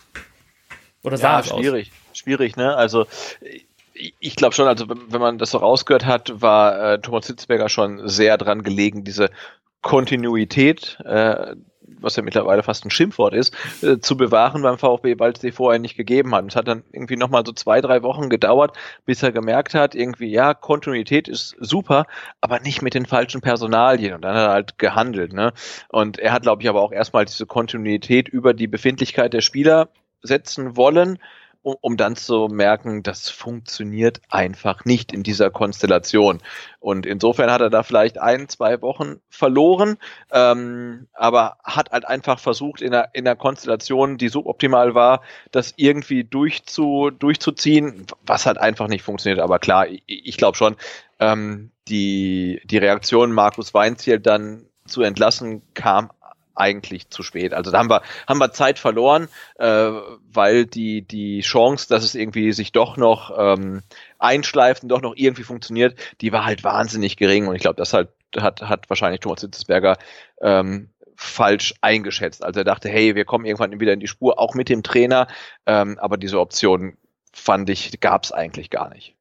Oder sah ja, es schwierig. Aus? Schwierig, ne? Also ich glaube schon, also wenn man das so rausgehört hat, war äh, Thomas Hitzberger schon sehr dran gelegen, diese Kontinuität, äh, was ja mittlerweile fast ein Schimpfwort ist, äh, zu bewahren beim VfB, weil es die vorher nicht gegeben hat. Es hat dann irgendwie nochmal so zwei, drei Wochen gedauert, bis er gemerkt hat, irgendwie, ja, Kontinuität ist super, aber nicht mit den falschen Personalien. Und dann hat er halt gehandelt. Ne? Und er hat, glaube ich, aber auch erstmal diese Kontinuität über die Befindlichkeit der Spieler setzen wollen um, um dann zu merken, das funktioniert einfach nicht in dieser Konstellation. Und insofern hat er da vielleicht ein, zwei Wochen verloren, ähm, aber hat halt einfach versucht, in einer, in einer Konstellation, die suboptimal war, das irgendwie durchzu, durchzuziehen, was halt einfach nicht funktioniert. Aber klar, ich, ich glaube schon, ähm, die, die Reaktion Markus Weinziel dann zu entlassen kam eigentlich zu spät. Also da haben wir, haben wir Zeit verloren, äh, weil die, die Chance, dass es irgendwie sich doch noch ähm, einschleift und doch noch irgendwie funktioniert, die war halt wahnsinnig gering. Und ich glaube, das halt hat, hat wahrscheinlich Thomas Hitzesberger ähm, falsch eingeschätzt. Also er dachte, hey, wir kommen irgendwann wieder in die Spur, auch mit dem Trainer. Ähm, aber diese Option fand ich, gab es eigentlich gar nicht.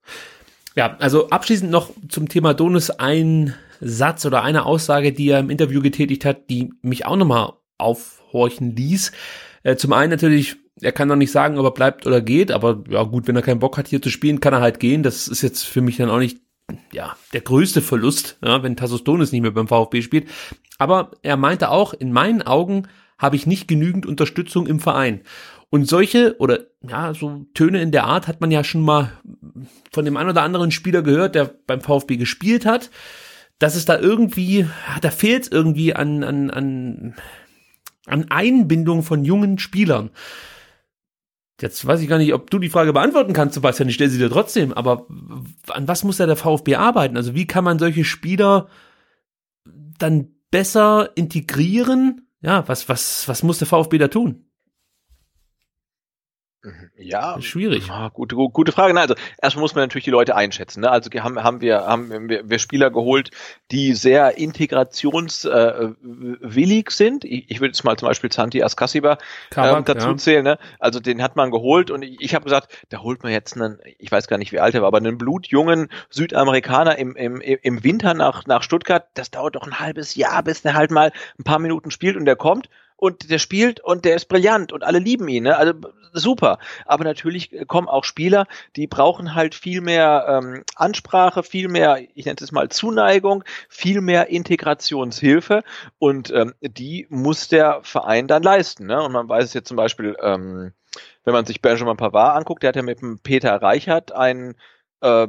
Ja, also abschließend noch zum Thema Donis ein Satz oder eine Aussage, die er im Interview getätigt hat, die mich auch nochmal aufhorchen ließ. Äh, zum einen natürlich, er kann noch nicht sagen, ob er bleibt oder geht, aber ja gut, wenn er keinen Bock hat hier zu spielen, kann er halt gehen. Das ist jetzt für mich dann auch nicht ja, der größte Verlust, ja, wenn Tassos Donis nicht mehr beim VfB spielt. Aber er meinte auch, in meinen Augen habe ich nicht genügend Unterstützung im Verein. Und solche oder ja, so Töne in der Art hat man ja schon mal von dem einen oder anderen Spieler gehört, der beim VfB gespielt hat, dass es da irgendwie, da fehlt irgendwie an, an, an, an Einbindung von jungen Spielern. Jetzt weiß ich gar nicht, ob du die Frage beantworten kannst, Sebastian. Ich stelle sie dir trotzdem. Aber an was muss da der VfB arbeiten? Also wie kann man solche Spieler dann besser integrieren? Ja, was, was, was muss der VfB da tun? Mhm. Ja, schwierig. Ja, gute, gute Frage. Na, also erstmal muss man natürlich die Leute einschätzen. Ne? Also haben, haben wir haben wir, wir Spieler geholt, die sehr integrationswillig äh, sind. Ich, ich würde jetzt mal zum Beispiel Santi Askasiba äh, dazu ja. zählen. Ne? Also den hat man geholt und ich, ich habe gesagt, da holt man jetzt einen, ich weiß gar nicht wie alt er war, aber einen blutjungen Südamerikaner im, im, im Winter nach, nach Stuttgart. Das dauert doch ein halbes Jahr, bis der halt mal ein paar Minuten spielt und der kommt und der spielt und der ist brillant und alle lieben ihn. Ne? Also super. Aber natürlich kommen auch Spieler, die brauchen halt viel mehr ähm, Ansprache, viel mehr, ich nenne es mal Zuneigung, viel mehr Integrationshilfe und ähm, die muss der Verein dann leisten. Ne? Und man weiß es jetzt zum Beispiel, ähm, wenn man sich Benjamin Pavard anguckt, der hat ja mit dem Peter Reichert einen äh,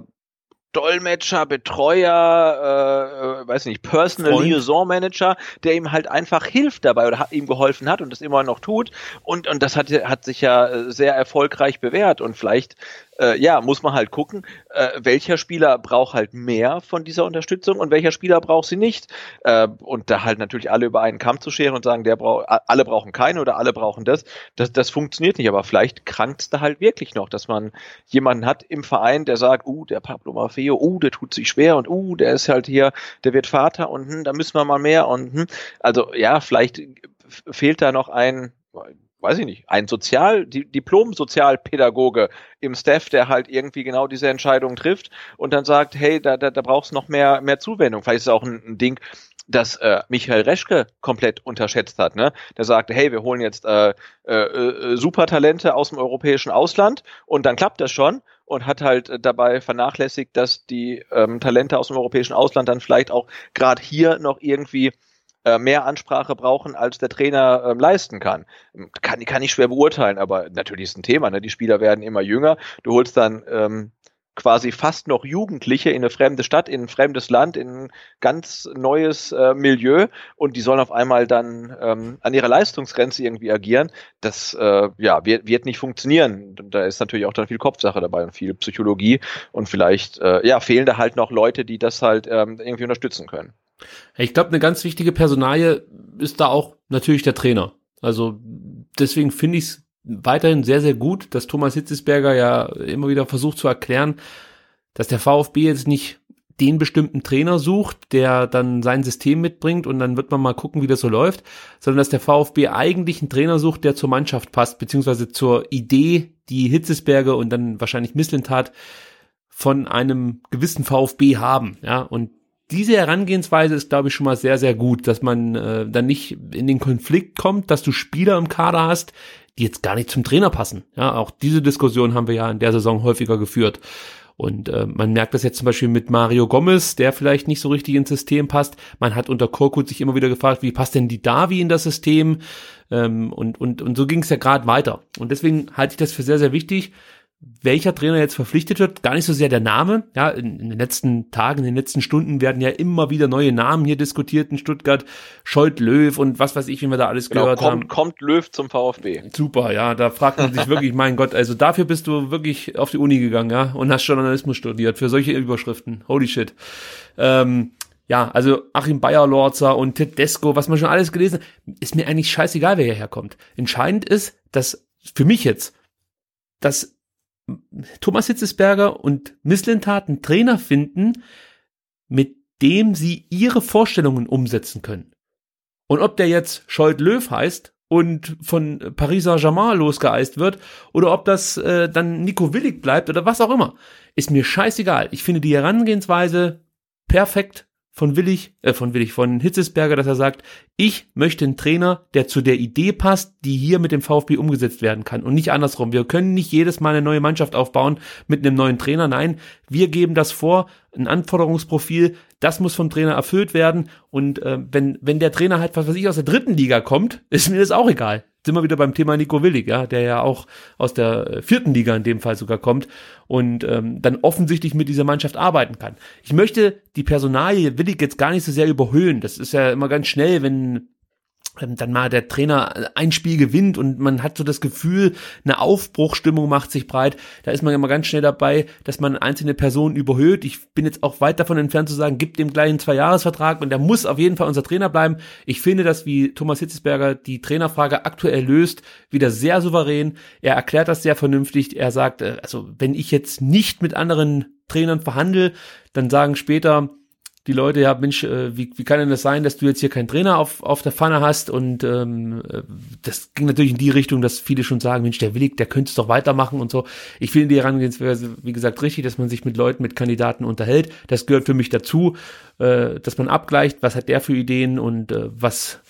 Dolmetscher, Betreuer, äh, weiß nicht, Personal Freund. Liaison Manager, der ihm halt einfach hilft dabei oder hat, ihm geholfen hat und das immer noch tut. Und, und das hat, hat sich ja sehr erfolgreich bewährt. Und vielleicht äh, ja, muss man halt gucken, äh, welcher Spieler braucht halt mehr von dieser Unterstützung und welcher Spieler braucht sie nicht. Äh, und da halt natürlich alle über einen Kamm zu scheren und sagen, der braucht, alle brauchen keine oder alle brauchen das, das, das funktioniert nicht. Aber vielleicht krankt es da halt wirklich noch, dass man jemanden hat im Verein, der sagt, uh, der Pablo Maffeo, uh, der tut sich schwer und uh, der ist halt hier, der wird Vater und hm, da müssen wir mal mehr und hm. also ja, vielleicht fehlt da noch ein weiß ich nicht, ein Sozial, Diplom-Sozialpädagoge im Staff, der halt irgendwie genau diese Entscheidung trifft und dann sagt, hey, da, da, da brauchst du noch mehr, mehr Zuwendung. Vielleicht ist es auch ein, ein Ding, das äh, Michael Reschke komplett unterschätzt hat. Ne? Der sagte, hey, wir holen jetzt äh, äh, äh, Supertalente aus dem europäischen Ausland und dann klappt das schon und hat halt äh, dabei vernachlässigt, dass die ähm, Talente aus dem europäischen Ausland dann vielleicht auch gerade hier noch irgendwie äh, mehr Ansprache brauchen, als der Trainer ähm, leisten kann. kann. Kann ich schwer beurteilen, aber natürlich ist ein Thema. Ne? Die Spieler werden immer jünger. Du holst dann ähm, quasi fast noch Jugendliche in eine fremde Stadt, in ein fremdes Land, in ein ganz neues äh, Milieu und die sollen auf einmal dann ähm, an ihrer Leistungsgrenze irgendwie agieren. Das äh, ja, wird, wird nicht funktionieren. Da ist natürlich auch dann viel Kopfsache dabei und viel Psychologie und vielleicht äh, ja, fehlen da halt noch Leute, die das halt ähm, irgendwie unterstützen können. Ich glaube, eine ganz wichtige Personalie ist da auch natürlich der Trainer. Also deswegen finde ich es weiterhin sehr, sehr gut, dass Thomas Hitzesberger ja immer wieder versucht zu erklären, dass der VfB jetzt nicht den bestimmten Trainer sucht, der dann sein System mitbringt und dann wird man mal gucken, wie das so läuft, sondern dass der VfB eigentlich einen Trainer sucht, der zur Mannschaft passt, beziehungsweise zur Idee, die Hitzesberger und dann wahrscheinlich Misslintat von einem gewissen VfB haben, ja, und diese Herangehensweise ist, glaube ich, schon mal sehr, sehr gut, dass man äh, dann nicht in den Konflikt kommt, dass du Spieler im Kader hast, die jetzt gar nicht zum Trainer passen. Ja, auch diese Diskussion haben wir ja in der Saison häufiger geführt. Und äh, man merkt das jetzt zum Beispiel mit Mario Gomez, der vielleicht nicht so richtig ins System passt. Man hat unter Korkut sich immer wieder gefragt, wie passt denn die Davi in das System? Ähm, und, und, und so ging es ja gerade weiter. Und deswegen halte ich das für sehr, sehr wichtig, welcher Trainer jetzt verpflichtet wird, gar nicht so sehr der Name. Ja, in, in, den letzten Tagen, in den letzten Stunden werden ja immer wieder neue Namen hier diskutiert in Stuttgart. Scholt Löw und was weiß ich, wie wir da alles genau, gehört kommt, haben. Kommt Löw zum VfB. Super, ja, da fragt man sich wirklich, mein Gott, also dafür bist du wirklich auf die Uni gegangen, ja, und hast Journalismus studiert für solche Überschriften. Holy shit. Ähm, ja, also Achim Bayer-Lorzer und Tedesco, was man schon alles gelesen hat, ist mir eigentlich scheißegal, wer hierher kommt. Entscheidend ist, dass für mich jetzt, dass Thomas Hitzesberger und Misslintat einen Trainer finden, mit dem sie ihre Vorstellungen umsetzen können. Und ob der jetzt Scholt Löw heißt und von Paris Saint-Germain losgeeist wird oder ob das äh, dann Nico Willig bleibt oder was auch immer, ist mir scheißegal. Ich finde die Herangehensweise perfekt von Willig, äh, von Willig, von Hitzesberger, dass er sagt, ich möchte einen Trainer, der zu der Idee passt, die hier mit dem VfB umgesetzt werden kann und nicht andersrum. Wir können nicht jedes Mal eine neue Mannschaft aufbauen mit einem neuen Trainer. Nein, wir geben das vor, ein Anforderungsprofil, das muss vom Trainer erfüllt werden und äh, wenn, wenn der Trainer halt, was weiß ich, aus der dritten Liga kommt, ist mir das auch egal sind wir wieder beim Thema Nico Willig, ja, der ja auch aus der äh, vierten Liga in dem Fall sogar kommt und ähm, dann offensichtlich mit dieser Mannschaft arbeiten kann. Ich möchte die Personalie Willig jetzt gar nicht so sehr überhöhen. Das ist ja immer ganz schnell, wenn dann mal der Trainer ein Spiel gewinnt und man hat so das Gefühl, eine Aufbruchstimmung macht sich breit. Da ist man immer ganz schnell dabei, dass man einzelne Personen überhöht. Ich bin jetzt auch weit davon entfernt zu sagen, gibt dem gleich einen Zwei-Jahres-Vertrag und der muss auf jeden Fall unser Trainer bleiben. Ich finde, dass wie Thomas Hitzesberger die Trainerfrage aktuell löst, wieder sehr souverän. Er erklärt das sehr vernünftig. Er sagt, äh, also wenn ich jetzt nicht mit anderen Trainern verhandle, dann sagen später die Leute, ja, Mensch, äh, wie, wie kann denn das sein, dass du jetzt hier keinen Trainer auf, auf der Pfanne hast? Und ähm, äh, das ging natürlich in die Richtung, dass viele schon sagen, Mensch, der Willig, der könnte es doch weitermachen und so. Ich finde die Herangehensweise, wie gesagt, richtig, dass man sich mit Leuten, mit Kandidaten unterhält. Das gehört für mich dazu, äh, dass man abgleicht, was hat der für Ideen und äh, was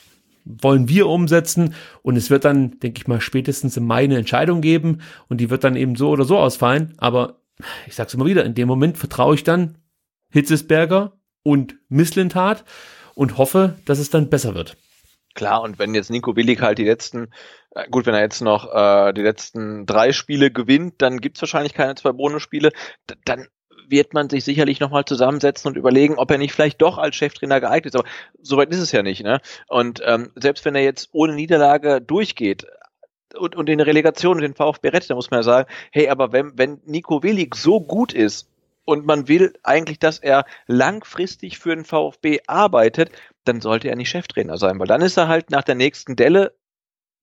wollen wir umsetzen und es wird dann, denke ich mal, spätestens im Mai eine Entscheidung geben und die wird dann eben so oder so ausfallen, aber ich sag's immer wieder, in dem Moment vertraue ich dann Hitzesberger und Misslintat und hoffe, dass es dann besser wird. Klar, und wenn jetzt Nico Willig halt die letzten, äh, gut, wenn er jetzt noch äh, die letzten drei Spiele gewinnt, dann gibt's wahrscheinlich keine zwei Bonusspiele, dann wird man sich sicherlich nochmal zusammensetzen und überlegen, ob er nicht vielleicht doch als Cheftrainer geeignet ist. Aber soweit ist es ja nicht. Ne? Und ähm, selbst wenn er jetzt ohne Niederlage durchgeht, und, und in der Relegation und den VfB rettet, da muss man ja sagen, hey, aber wenn, wenn Nico Willig so gut ist, und man will eigentlich, dass er langfristig für den VfB arbeitet, dann sollte er nicht Cheftrainer sein, weil dann ist er halt nach der nächsten Delle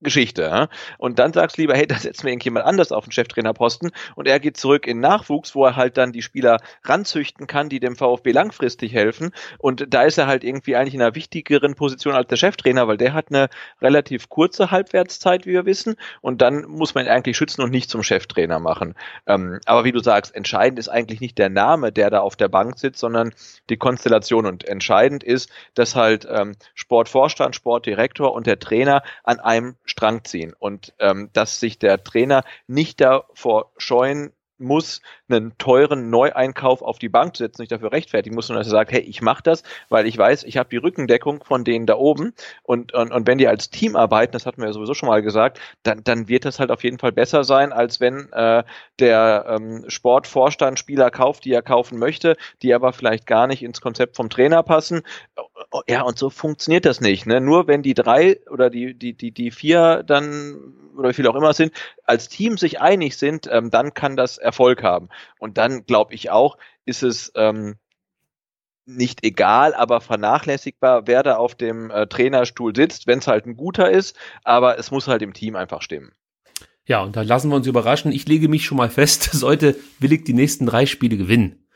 Geschichte. Ja? Und dann sagst du lieber, hey, da setzen wir irgendjemand anders auf den Cheftrainerposten und er geht zurück in Nachwuchs, wo er halt dann die Spieler ranzüchten kann, die dem VfB langfristig helfen. Und da ist er halt irgendwie eigentlich in einer wichtigeren Position als der Cheftrainer, weil der hat eine relativ kurze Halbwertszeit, wie wir wissen. Und dann muss man ihn eigentlich schützen und nicht zum Cheftrainer machen. Ähm, aber wie du sagst, entscheidend ist eigentlich nicht der Name, der da auf der Bank sitzt, sondern die Konstellation. Und entscheidend ist, dass halt ähm, Sportvorstand, Sportdirektor und der Trainer an einem Strang ziehen. Und ähm, dass sich der Trainer nicht davor scheuen muss, einen teuren Neueinkauf auf die Bank zu setzen, nicht dafür rechtfertigen muss, sondern dass er sagt, hey, ich mache das, weil ich weiß, ich habe die Rückendeckung von denen da oben und, und, und wenn die als Team arbeiten, das hatten wir ja sowieso schon mal gesagt, dann, dann wird das halt auf jeden Fall besser sein, als wenn äh, der ähm, Sportvorstand Spieler kauft, die er kaufen möchte, die aber vielleicht gar nicht ins Konzept vom Trainer passen. Ja, und so funktioniert das nicht. Ne? Nur wenn die drei oder die, die, die, die vier dann oder wie viele auch immer sind, als Team sich einig sind, ähm, dann kann das Erfolg haben. Und dann glaube ich auch, ist es ähm, nicht egal, aber vernachlässigbar, wer da auf dem äh, Trainerstuhl sitzt, wenn es halt ein guter ist, aber es muss halt im Team einfach stimmen. Ja, und da lassen wir uns überraschen. Ich lege mich schon mal fest, sollte Willig die nächsten drei Spiele gewinnen,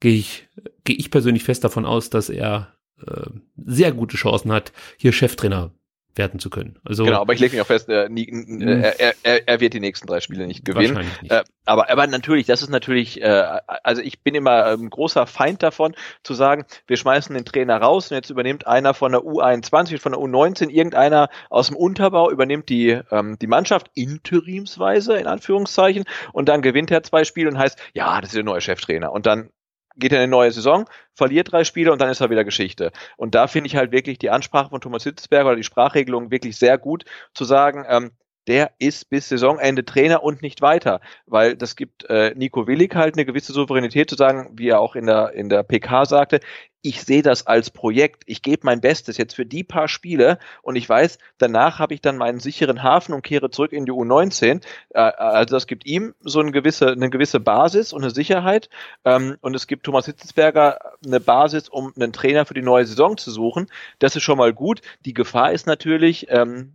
gehe ich, gehe ich persönlich fest davon aus, dass er äh, sehr gute Chancen hat, hier Cheftrainer werden zu können. Also genau, aber ich lege mich auch fest, äh, nie, äh, er, er, er, wird die nächsten drei Spiele nicht gewinnen. Nicht. Äh, aber, aber natürlich, das ist natürlich, äh, also ich bin immer ein großer Feind davon, zu sagen, wir schmeißen den Trainer raus und jetzt übernimmt einer von der U21, von der U19, irgendeiner aus dem Unterbau übernimmt die, ähm, die Mannschaft interimsweise, in Anführungszeichen, und dann gewinnt er zwei Spiele und heißt, ja, das ist der neue Cheftrainer. Und dann geht in eine neue Saison, verliert drei Spiele und dann ist er wieder Geschichte. Und da finde ich halt wirklich die Ansprache von Thomas Hitzberger oder die Sprachregelung wirklich sehr gut, zu sagen, ähm, der ist bis Saisonende Trainer und nicht weiter, weil das gibt äh, Nico Willig halt eine gewisse Souveränität zu sagen, wie er auch in der in der PK sagte, ich sehe das als Projekt, ich gebe mein Bestes jetzt für die paar Spiele und ich weiß, danach habe ich dann meinen sicheren Hafen und kehre zurück in die U19. Äh, also das gibt ihm so eine gewisse eine gewisse Basis und eine Sicherheit ähm, und es gibt Thomas Hitzelsberger eine Basis, um einen Trainer für die neue Saison zu suchen. Das ist schon mal gut. Die Gefahr ist natürlich ähm,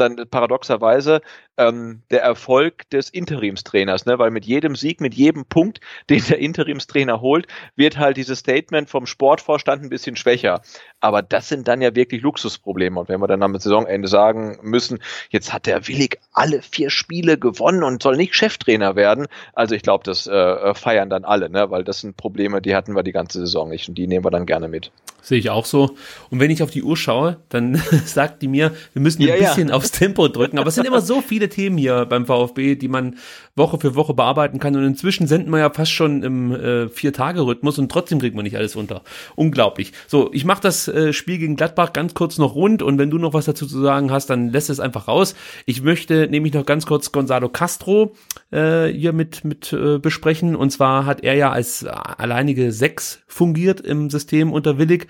dann paradoxerweise ähm, der Erfolg des Interimstrainers, ne? weil mit jedem Sieg, mit jedem Punkt, den der Interimstrainer holt, wird halt dieses Statement vom Sportvorstand ein bisschen schwächer. Aber das sind dann ja wirklich Luxusprobleme. Und wenn wir dann am Saisonende sagen müssen, jetzt hat der Willig alle vier Spiele gewonnen und soll nicht Cheftrainer werden, also ich glaube, das äh, feiern dann alle, ne? weil das sind Probleme, die hatten wir die ganze Saison nicht und die nehmen wir dann gerne mit. Sehe ich auch so. Und wenn ich auf die Uhr schaue, dann sagt die mir, wir müssen ja, ein bisschen ja. aufs Tempo drücken. Aber es sind immer so viele Themen hier beim VfB, die man Woche für Woche bearbeiten kann. Und inzwischen senden wir ja fast schon im äh, Vier-Tage-Rhythmus und trotzdem kriegt man nicht alles unter. Unglaublich. So, ich mache das äh, Spiel gegen Gladbach ganz kurz noch rund und wenn du noch was dazu zu sagen hast, dann lässt es einfach raus. Ich möchte nämlich noch ganz kurz Gonzalo Castro äh, hier mit, mit äh, besprechen. Und zwar hat er ja als alleinige Sechs fungiert im System unter Willig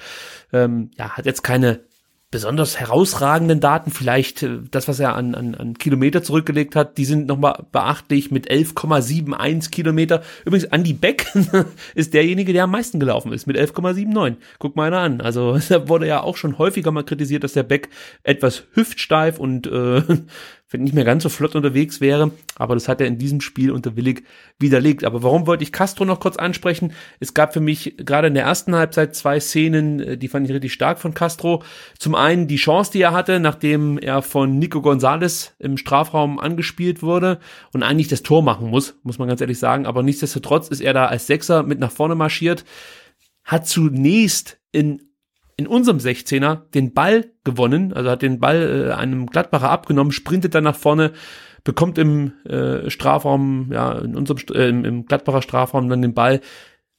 ähm, ja, hat jetzt keine besonders herausragenden Daten, vielleicht äh, das, was er an, an, an Kilometer zurückgelegt hat, die sind nochmal beachtlich mit 11,71 Kilometer. Übrigens, Andy Beck ist derjenige, der am meisten gelaufen ist, mit 11,79. Guck mal einer an. Also da wurde ja auch schon häufiger mal kritisiert, dass der Beck etwas hüftsteif und äh, wenn nicht mehr ganz so flott unterwegs wäre. Aber das hat er in diesem Spiel unter Willig widerlegt. Aber warum wollte ich Castro noch kurz ansprechen? Es gab für mich gerade in der ersten Halbzeit zwei Szenen, äh, die fand ich richtig stark von Castro. Zum einen die Chance, die er hatte, nachdem er von Nico Gonzalez im Strafraum angespielt wurde und eigentlich das Tor machen muss, muss man ganz ehrlich sagen. Aber nichtsdestotrotz ist er da als Sechser mit nach vorne marschiert, hat zunächst in in unserem 16er den Ball gewonnen, also hat den Ball äh, einem Gladbacher abgenommen, sprintet dann nach vorne, bekommt im äh, Strafraum, ja, in unserem äh, im Gladbacher Strafraum dann den Ball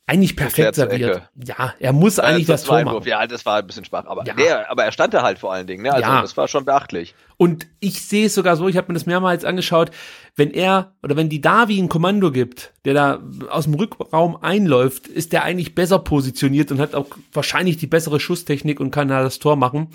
eigentlich perfekt serviert. Ja, er muss ja, eigentlich das, das Tor machen. Ja, das war ein bisschen schwach, aber, ja. der, aber er stand da halt vor allen Dingen. Ne? Also ja. das war schon beachtlich. Und ich sehe es sogar so, ich habe mir das mehrmals angeschaut, wenn er oder wenn die Davi ein Kommando gibt, der da aus dem Rückraum einläuft, ist der eigentlich besser positioniert und hat auch wahrscheinlich die bessere Schusstechnik und kann da das Tor machen.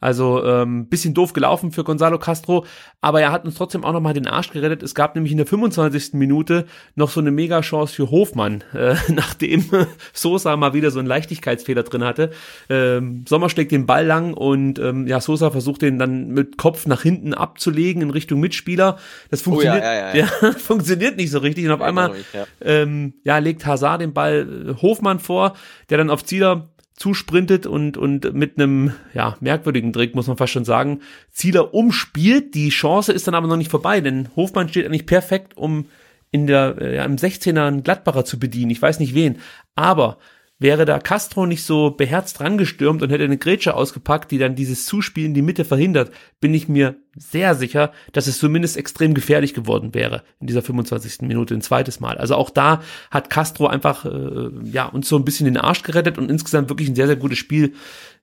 Also ähm, bisschen doof gelaufen für Gonzalo Castro, aber er hat uns trotzdem auch nochmal den Arsch gerettet. Es gab nämlich in der 25. Minute noch so eine Mega-Chance für Hofmann, äh, nachdem Sosa mal wieder so einen Leichtigkeitsfehler drin hatte. Ähm, Sommer schlägt den Ball lang und ähm, ja, Sosa versucht den dann mit Kopf nach hinten abzulegen in Richtung Mitspieler. Das funktioniert, oh ja, ja, ja, ja. funktioniert nicht so richtig und auf einmal nicht, ähm, ja, legt Hazard den Ball äh, Hofmann vor, der dann auf Zieler zusprintet und, und mit einem ja, merkwürdigen Trick, muss man fast schon sagen, Zieler umspielt. Die Chance ist dann aber noch nicht vorbei, denn Hofmann steht eigentlich perfekt, um in der, äh, ja, im 16er einen Gladbacher zu bedienen. Ich weiß nicht wen. Aber Wäre da Castro nicht so beherzt rangestürmt und hätte eine Grätsche ausgepackt, die dann dieses Zuspiel in die Mitte verhindert, bin ich mir sehr sicher, dass es zumindest extrem gefährlich geworden wäre in dieser 25. Minute ein zweites Mal. Also auch da hat Castro einfach äh, ja uns so ein bisschen den Arsch gerettet und insgesamt wirklich ein sehr sehr gutes Spiel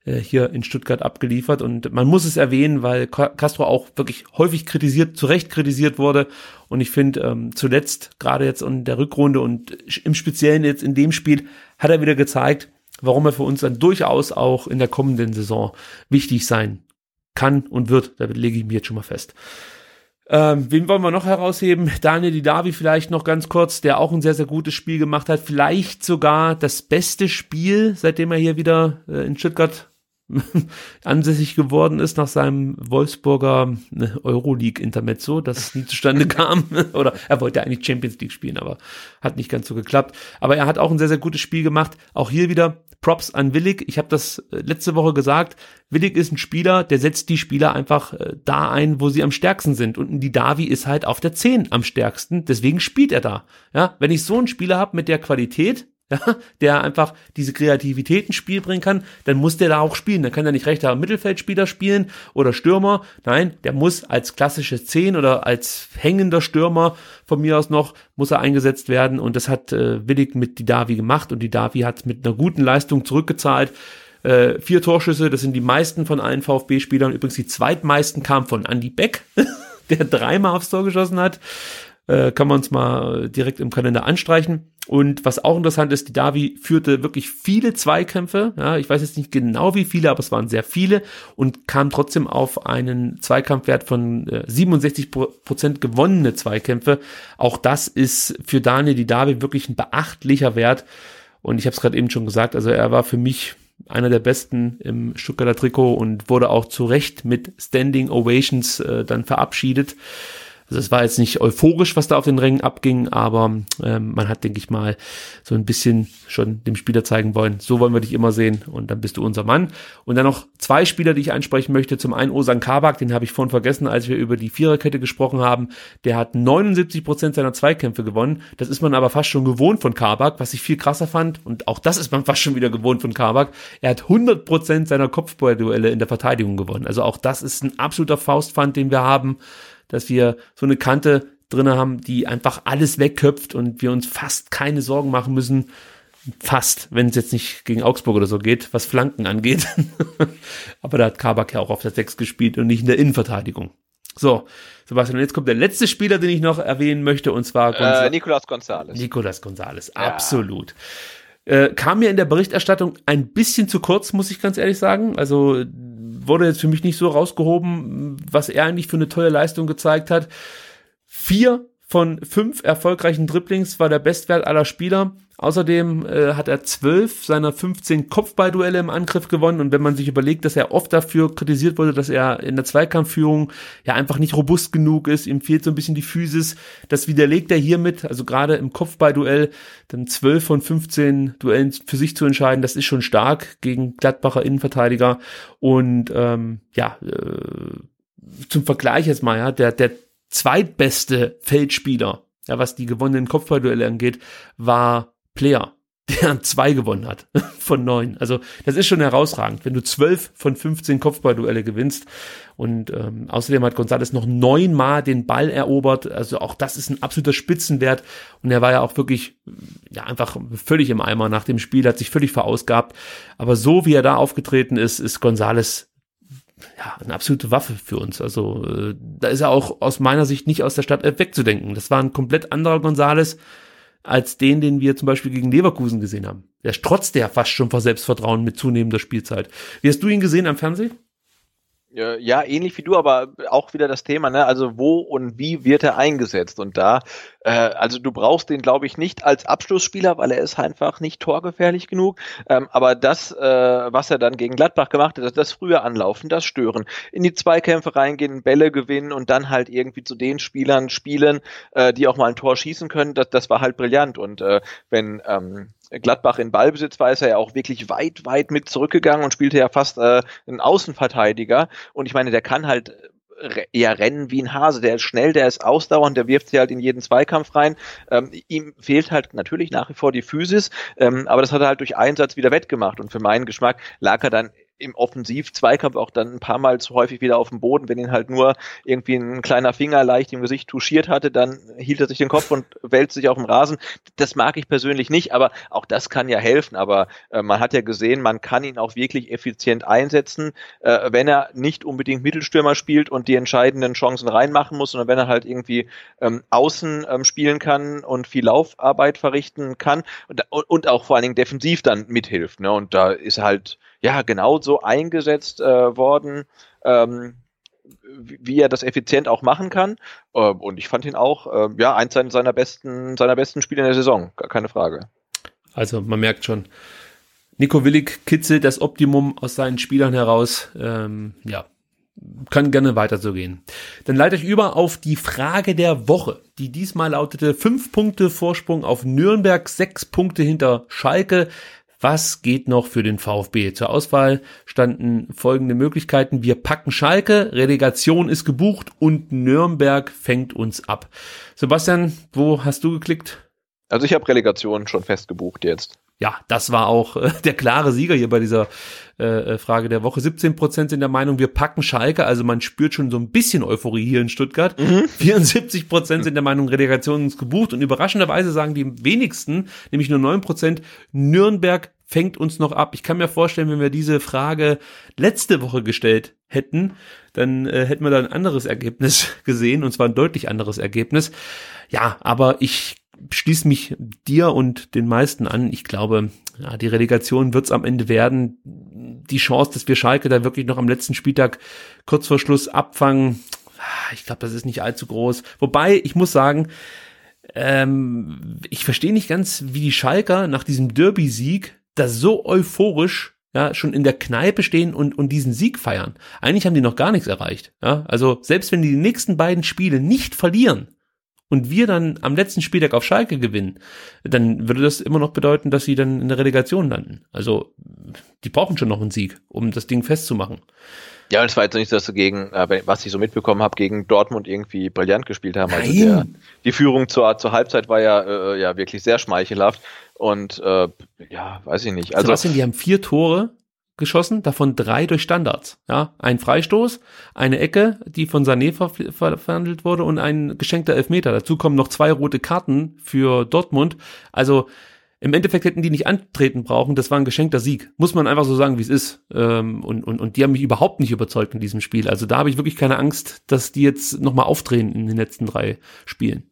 äh, hier in Stuttgart abgeliefert. Und man muss es erwähnen, weil Castro auch wirklich häufig kritisiert, zu Recht kritisiert wurde. Und ich finde, ähm, zuletzt, gerade jetzt in der Rückrunde und im Speziellen jetzt in dem Spiel, hat er wieder gezeigt, warum er für uns dann durchaus auch in der kommenden Saison wichtig sein kann und wird. Da lege ich mir jetzt schon mal fest. Ähm, wen wollen wir noch herausheben? Daniel Didavi vielleicht noch ganz kurz, der auch ein sehr, sehr gutes Spiel gemacht hat. Vielleicht sogar das beste Spiel, seitdem er hier wieder äh, in Stuttgart ansässig geworden ist nach seinem Wolfsburger ne, Euroleague-Intermezzo, das nie zustande kam. Oder er wollte eigentlich Champions League spielen, aber hat nicht ganz so geklappt. Aber er hat auch ein sehr, sehr gutes Spiel gemacht. Auch hier wieder Props an Willig. Ich habe das äh, letzte Woche gesagt. Willig ist ein Spieler, der setzt die Spieler einfach äh, da ein, wo sie am stärksten sind. Und die Davi ist halt auf der 10 am stärksten. Deswegen spielt er da. Ja, wenn ich so einen Spieler habe mit der Qualität, ja, der einfach diese Kreativität ins Spiel bringen kann, dann muss der da auch spielen. Dann kann er nicht rechter Mittelfeldspieler spielen oder Stürmer. Nein, der muss als klassische Zehn oder als hängender Stürmer von mir aus noch, muss er eingesetzt werden. Und das hat äh, Willig mit die Davi gemacht und die Davi hat mit einer guten Leistung zurückgezahlt. Äh, vier Torschüsse, das sind die meisten von allen VfB-Spielern. Übrigens die zweitmeisten kamen von Andy Beck, der dreimal aufs Tor geschossen hat. Äh, kann man uns mal direkt im Kalender anstreichen. Und was auch interessant ist, die Davi führte wirklich viele Zweikämpfe. Ja, ich weiß jetzt nicht genau wie viele, aber es waren sehr viele und kam trotzdem auf einen Zweikampfwert von äh, 67 Prozent gewonnene Zweikämpfe. Auch das ist für Daniel die Davi wirklich ein beachtlicher Wert. Und ich habe es gerade eben schon gesagt, also er war für mich einer der besten im Stuttgarter Trikot und wurde auch zu Recht mit Standing Ovations äh, dann verabschiedet. Also es war jetzt nicht euphorisch, was da auf den Rängen abging, aber ähm, man hat, denke ich mal, so ein bisschen schon dem Spieler zeigen wollen, so wollen wir dich immer sehen und dann bist du unser Mann. Und dann noch zwei Spieler, die ich ansprechen möchte. Zum einen Osan Kabak, den habe ich vorhin vergessen, als wir über die Viererkette gesprochen haben. Der hat 79 Prozent seiner Zweikämpfe gewonnen. Das ist man aber fast schon gewohnt von Kabak, was ich viel krasser fand. Und auch das ist man fast schon wieder gewohnt von Kabak. Er hat 100 Prozent seiner Kopfballduelle in der Verteidigung gewonnen. Also auch das ist ein absoluter Faustpfand, den wir haben dass wir so eine Kante drin haben, die einfach alles wegköpft und wir uns fast keine Sorgen machen müssen. Fast, wenn es jetzt nicht gegen Augsburg oder so geht, was Flanken angeht. Aber da hat Kabak ja auch auf der 6 gespielt und nicht in der Innenverteidigung. So, Sebastian, jetzt kommt der letzte Spieler, den ich noch erwähnen möchte, und zwar äh, Nicolas González. Nicolas González, ja. absolut. Äh, kam mir in der Berichterstattung ein bisschen zu kurz, muss ich ganz ehrlich sagen. Also wurde jetzt für mich nicht so rausgehoben, was er eigentlich für eine tolle Leistung gezeigt hat. Vier von fünf erfolgreichen Dribblings war der Bestwert aller Spieler. Außerdem äh, hat er zwölf seiner 15 Kopfballduelle im Angriff gewonnen. Und wenn man sich überlegt, dass er oft dafür kritisiert wurde, dass er in der Zweikampfführung ja einfach nicht robust genug ist, ihm fehlt so ein bisschen die Physis, das widerlegt er hiermit. Also gerade im Kopfballduell dann zwölf von 15 Duellen für sich zu entscheiden, das ist schon stark gegen Gladbacher Innenverteidiger. Und ähm, ja, äh, zum Vergleich jetzt mal, ja, der, der zweitbeste Feldspieler, ja, was die gewonnenen Kopfballduelle angeht, war Player, der zwei gewonnen hat von neun. Also das ist schon herausragend, wenn du zwölf von 15 Kopfballduelle gewinnst. Und ähm, außerdem hat González noch neunmal den Ball erobert. Also auch das ist ein absoluter Spitzenwert. Und er war ja auch wirklich ja einfach völlig im Eimer nach dem Spiel, hat sich völlig verausgabt. Aber so wie er da aufgetreten ist, ist González ja, eine absolute Waffe für uns. Also äh, da ist er auch aus meiner Sicht nicht aus der Stadt wegzudenken. Das war ein komplett anderer Gonzales als den, den wir zum Beispiel gegen Leverkusen gesehen haben. Der strotzt ja fast schon vor Selbstvertrauen mit zunehmender Spielzeit. Wie hast du ihn gesehen am Fernsehen? Ja, ähnlich wie du, aber auch wieder das Thema, ne? Also wo und wie wird er eingesetzt? Und da, äh, also du brauchst den, glaube ich, nicht als Abschlussspieler, weil er ist einfach nicht torgefährlich genug. Ähm, aber das, äh, was er dann gegen Gladbach gemacht hat, das, das früher anlaufen, das stören, in die Zweikämpfe reingehen, Bälle gewinnen und dann halt irgendwie zu den Spielern spielen, äh, die auch mal ein Tor schießen können, das, das war halt brillant. Und äh, wenn ähm, Gladbach in Ballbesitz war, ist er ja auch wirklich weit, weit mit zurückgegangen und spielte ja fast äh, einen Außenverteidiger. Und ich meine, der kann halt eher rennen wie ein Hase. Der ist schnell, der ist ausdauernd, der wirft sie halt in jeden Zweikampf rein. Ähm, ihm fehlt halt natürlich nach wie vor die Physis, ähm, aber das hat er halt durch Einsatz wieder wettgemacht. Und für meinen Geschmack lag er dann im Offensiv-Zweikampf auch dann ein paar Mal zu häufig wieder auf dem Boden. Wenn ihn halt nur irgendwie ein kleiner Finger leicht im Gesicht touchiert hatte, dann hielt er sich den Kopf und wälzt sich auf dem Rasen. Das mag ich persönlich nicht, aber auch das kann ja helfen. Aber äh, man hat ja gesehen, man kann ihn auch wirklich effizient einsetzen, äh, wenn er nicht unbedingt Mittelstürmer spielt und die entscheidenden Chancen reinmachen muss, sondern wenn er halt irgendwie ähm, außen ähm, spielen kann und viel Laufarbeit verrichten kann und, und auch vor allen Dingen defensiv dann mithilft. Ne? Und da ist halt ja genau so eingesetzt äh, worden, ähm, wie er das effizient auch machen kann. Ähm, und ich fand ihn auch, äh, ja, eins seiner besten, seiner besten Spiele in der Saison, gar keine Frage. Also man merkt schon, Nico Willig kitzelt das Optimum aus seinen Spielern heraus. Ähm, ja, kann gerne weiter so gehen. Dann leite ich über auf die Frage der Woche, die diesmal lautete fünf Punkte Vorsprung auf Nürnberg, sechs Punkte hinter Schalke. Was geht noch für den VfB? Zur Auswahl standen folgende Möglichkeiten. Wir packen Schalke, Relegation ist gebucht und Nürnberg fängt uns ab. Sebastian, wo hast du geklickt? Also ich habe Relegation schon fest gebucht jetzt. Ja, das war auch äh, der klare Sieger hier bei dieser äh, äh Frage der Woche. 17 Prozent sind der Meinung, wir packen Schalke. Also man spürt schon so ein bisschen Euphorie hier in Stuttgart. Mhm. 74 Prozent sind der Meinung, Relegation ist gebucht. Und überraschenderweise sagen die wenigsten, nämlich nur 9 Prozent, Nürnberg fängt uns noch ab. Ich kann mir vorstellen, wenn wir diese Frage letzte Woche gestellt hätten, dann äh, hätten wir da ein anderes Ergebnis gesehen, und zwar ein deutlich anderes Ergebnis. Ja, aber ich schließe mich dir und den meisten an. Ich glaube, ja, die Relegation wird es am Ende werden. Die Chance, dass wir Schalke da wirklich noch am letzten Spieltag kurz vor Schluss abfangen, ich glaube, das ist nicht allzu groß. Wobei, ich muss sagen, ähm, ich verstehe nicht ganz, wie die Schalker nach diesem Derby-Sieg da so euphorisch ja, schon in der Kneipe stehen und, und diesen Sieg feiern. Eigentlich haben die noch gar nichts erreicht. Ja, also selbst wenn die, die nächsten beiden Spiele nicht verlieren und wir dann am letzten Spieltag auf Schalke gewinnen, dann würde das immer noch bedeuten, dass sie dann in der Relegation landen. Also die brauchen schon noch einen Sieg, um das Ding festzumachen. Ja, und es war jetzt nicht, dass sie gegen, äh, was ich so mitbekommen habe, gegen Dortmund irgendwie brillant gespielt haben. Also der, die Führung zur, zur Halbzeit war ja, äh, ja wirklich sehr schmeichelhaft. Und äh, ja, weiß ich nicht. Also Sebastian, die haben vier Tore geschossen, davon drei durch Standards. Ja, ein Freistoß, eine Ecke, die von Sané ver ver verhandelt wurde und ein geschenkter Elfmeter. Dazu kommen noch zwei rote Karten für Dortmund. Also im Endeffekt hätten die nicht antreten brauchen, das war ein geschenkter Sieg. Muss man einfach so sagen, wie es ist. Ähm, und, und, und die haben mich überhaupt nicht überzeugt in diesem Spiel. Also da habe ich wirklich keine Angst, dass die jetzt nochmal aufdrehen in den letzten drei Spielen.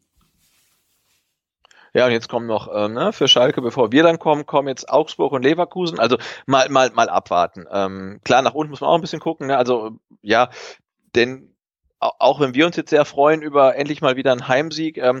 Ja, und jetzt kommen noch ähm, ne, für Schalke, bevor wir dann kommen, kommen jetzt Augsburg und Leverkusen. Also mal, mal, mal abwarten. Ähm, klar, nach unten muss man auch ein bisschen gucken. Ne? Also ja, denn auch wenn wir uns jetzt sehr freuen über endlich mal wieder einen Heimsieg, ähm,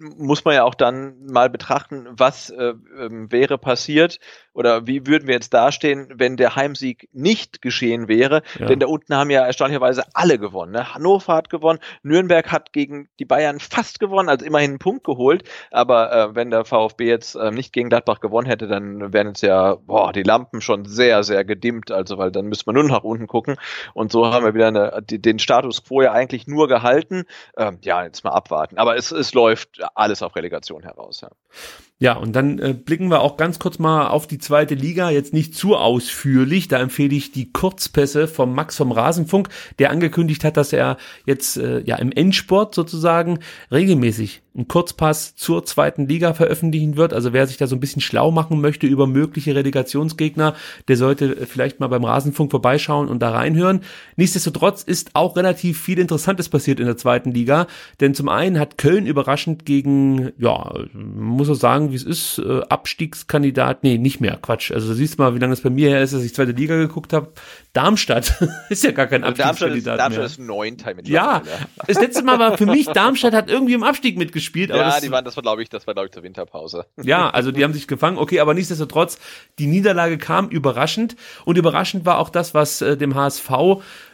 muss man ja auch dann mal betrachten, was äh, ähm, wäre passiert oder wie würden wir jetzt dastehen, wenn der Heimsieg nicht geschehen wäre. Ja. Denn da unten haben ja erstaunlicherweise alle gewonnen. Ne? Hannover hat gewonnen, Nürnberg hat gegen die Bayern fast gewonnen, also immerhin einen Punkt geholt. Aber äh, wenn der VfB jetzt äh, nicht gegen Gladbach gewonnen hätte, dann wären jetzt ja boah, die Lampen schon sehr, sehr gedimmt. Also weil dann müsste man nur nach unten gucken. Und so haben wir wieder eine, die, den Status quo ja eigentlich nur gehalten. Ähm, ja, jetzt mal abwarten. Aber es, es läuft alles auf Relegation heraus. Ja. Ja, und dann äh, blicken wir auch ganz kurz mal auf die zweite Liga, jetzt nicht zu ausführlich. Da empfehle ich die Kurzpässe vom Max vom Rasenfunk, der angekündigt hat, dass er jetzt äh, ja im Endsport sozusagen regelmäßig einen Kurzpass zur zweiten Liga veröffentlichen wird. Also wer sich da so ein bisschen schlau machen möchte über mögliche Relegationsgegner, der sollte vielleicht mal beim Rasenfunk vorbeischauen und da reinhören. Nichtsdestotrotz ist auch relativ viel Interessantes passiert in der zweiten Liga, denn zum einen hat Köln überraschend gegen, ja, muss man sagen, wie es ist, äh, Abstiegskandidat, nee, nicht mehr, Quatsch. Also siehst mal, wie lange es bei mir her ist, dass ich zweite Liga geguckt habe. Darmstadt ist ja gar kein also Abstiegskandidat Darmstadt ist, Darmstadt ist neunter mit Ja, das letzte Mal war für mich, Darmstadt hat irgendwie im Abstieg mitgespielt. ja, das, die waren, das war glaube ich, das war glaube ich zur Winterpause. Ja, also die haben sich gefangen, okay, aber nichtsdestotrotz, die Niederlage kam überraschend und überraschend war auch das, was äh, dem HSV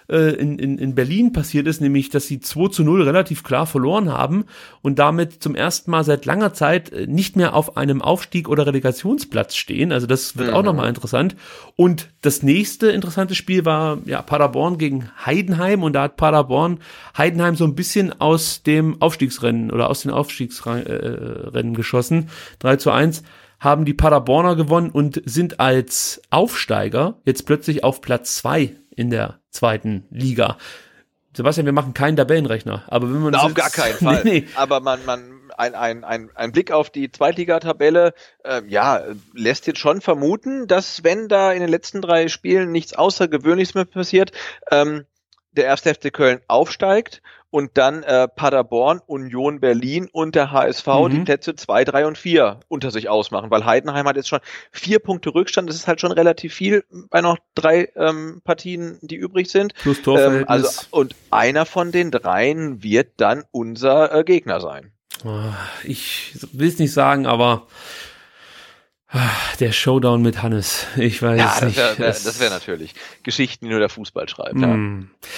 äh, in, in, in Berlin passiert ist, nämlich, dass sie 2 zu 0 relativ klar verloren haben und damit zum ersten Mal seit langer Zeit äh, nicht mehr auf einem Aufstieg oder Relegationsplatz stehen. Also das wird mhm. auch nochmal interessant. Und das nächste interessante Spiel war ja Paderborn gegen Heidenheim und da hat Paderborn Heidenheim so ein bisschen aus dem Aufstiegsrennen oder aus den Aufstiegsrennen äh, geschossen. 3 zu 1 haben die Paderborner gewonnen und sind als Aufsteiger jetzt plötzlich auf Platz zwei in der zweiten Liga. Sebastian, wir machen keinen Tabellenrechner, aber wenn man Na, auf gar keinen Fall. nee, nee. Aber man, man, ein, ein, ein, ein Blick auf die Zweitligatabelle, äh, ja, lässt jetzt schon vermuten, dass wenn da in den letzten drei Spielen nichts Außergewöhnliches mehr passiert, ähm, der erste FC Köln aufsteigt und dann äh, Paderborn, Union Berlin und der HSV mhm. die Plätze zwei, drei und vier unter sich ausmachen, weil Heidenheim hat jetzt schon vier Punkte Rückstand, das ist halt schon relativ viel bei noch drei ähm, Partien, die übrig sind. Plus ähm, also und einer von den dreien wird dann unser äh, Gegner sein. Ah, ich will es nicht sagen, aber ah, der Showdown mit Hannes, ich weiß ja, nicht. Wär, das wäre natürlich Geschichten, die nur der Fußball schreibt. Mm. Ja.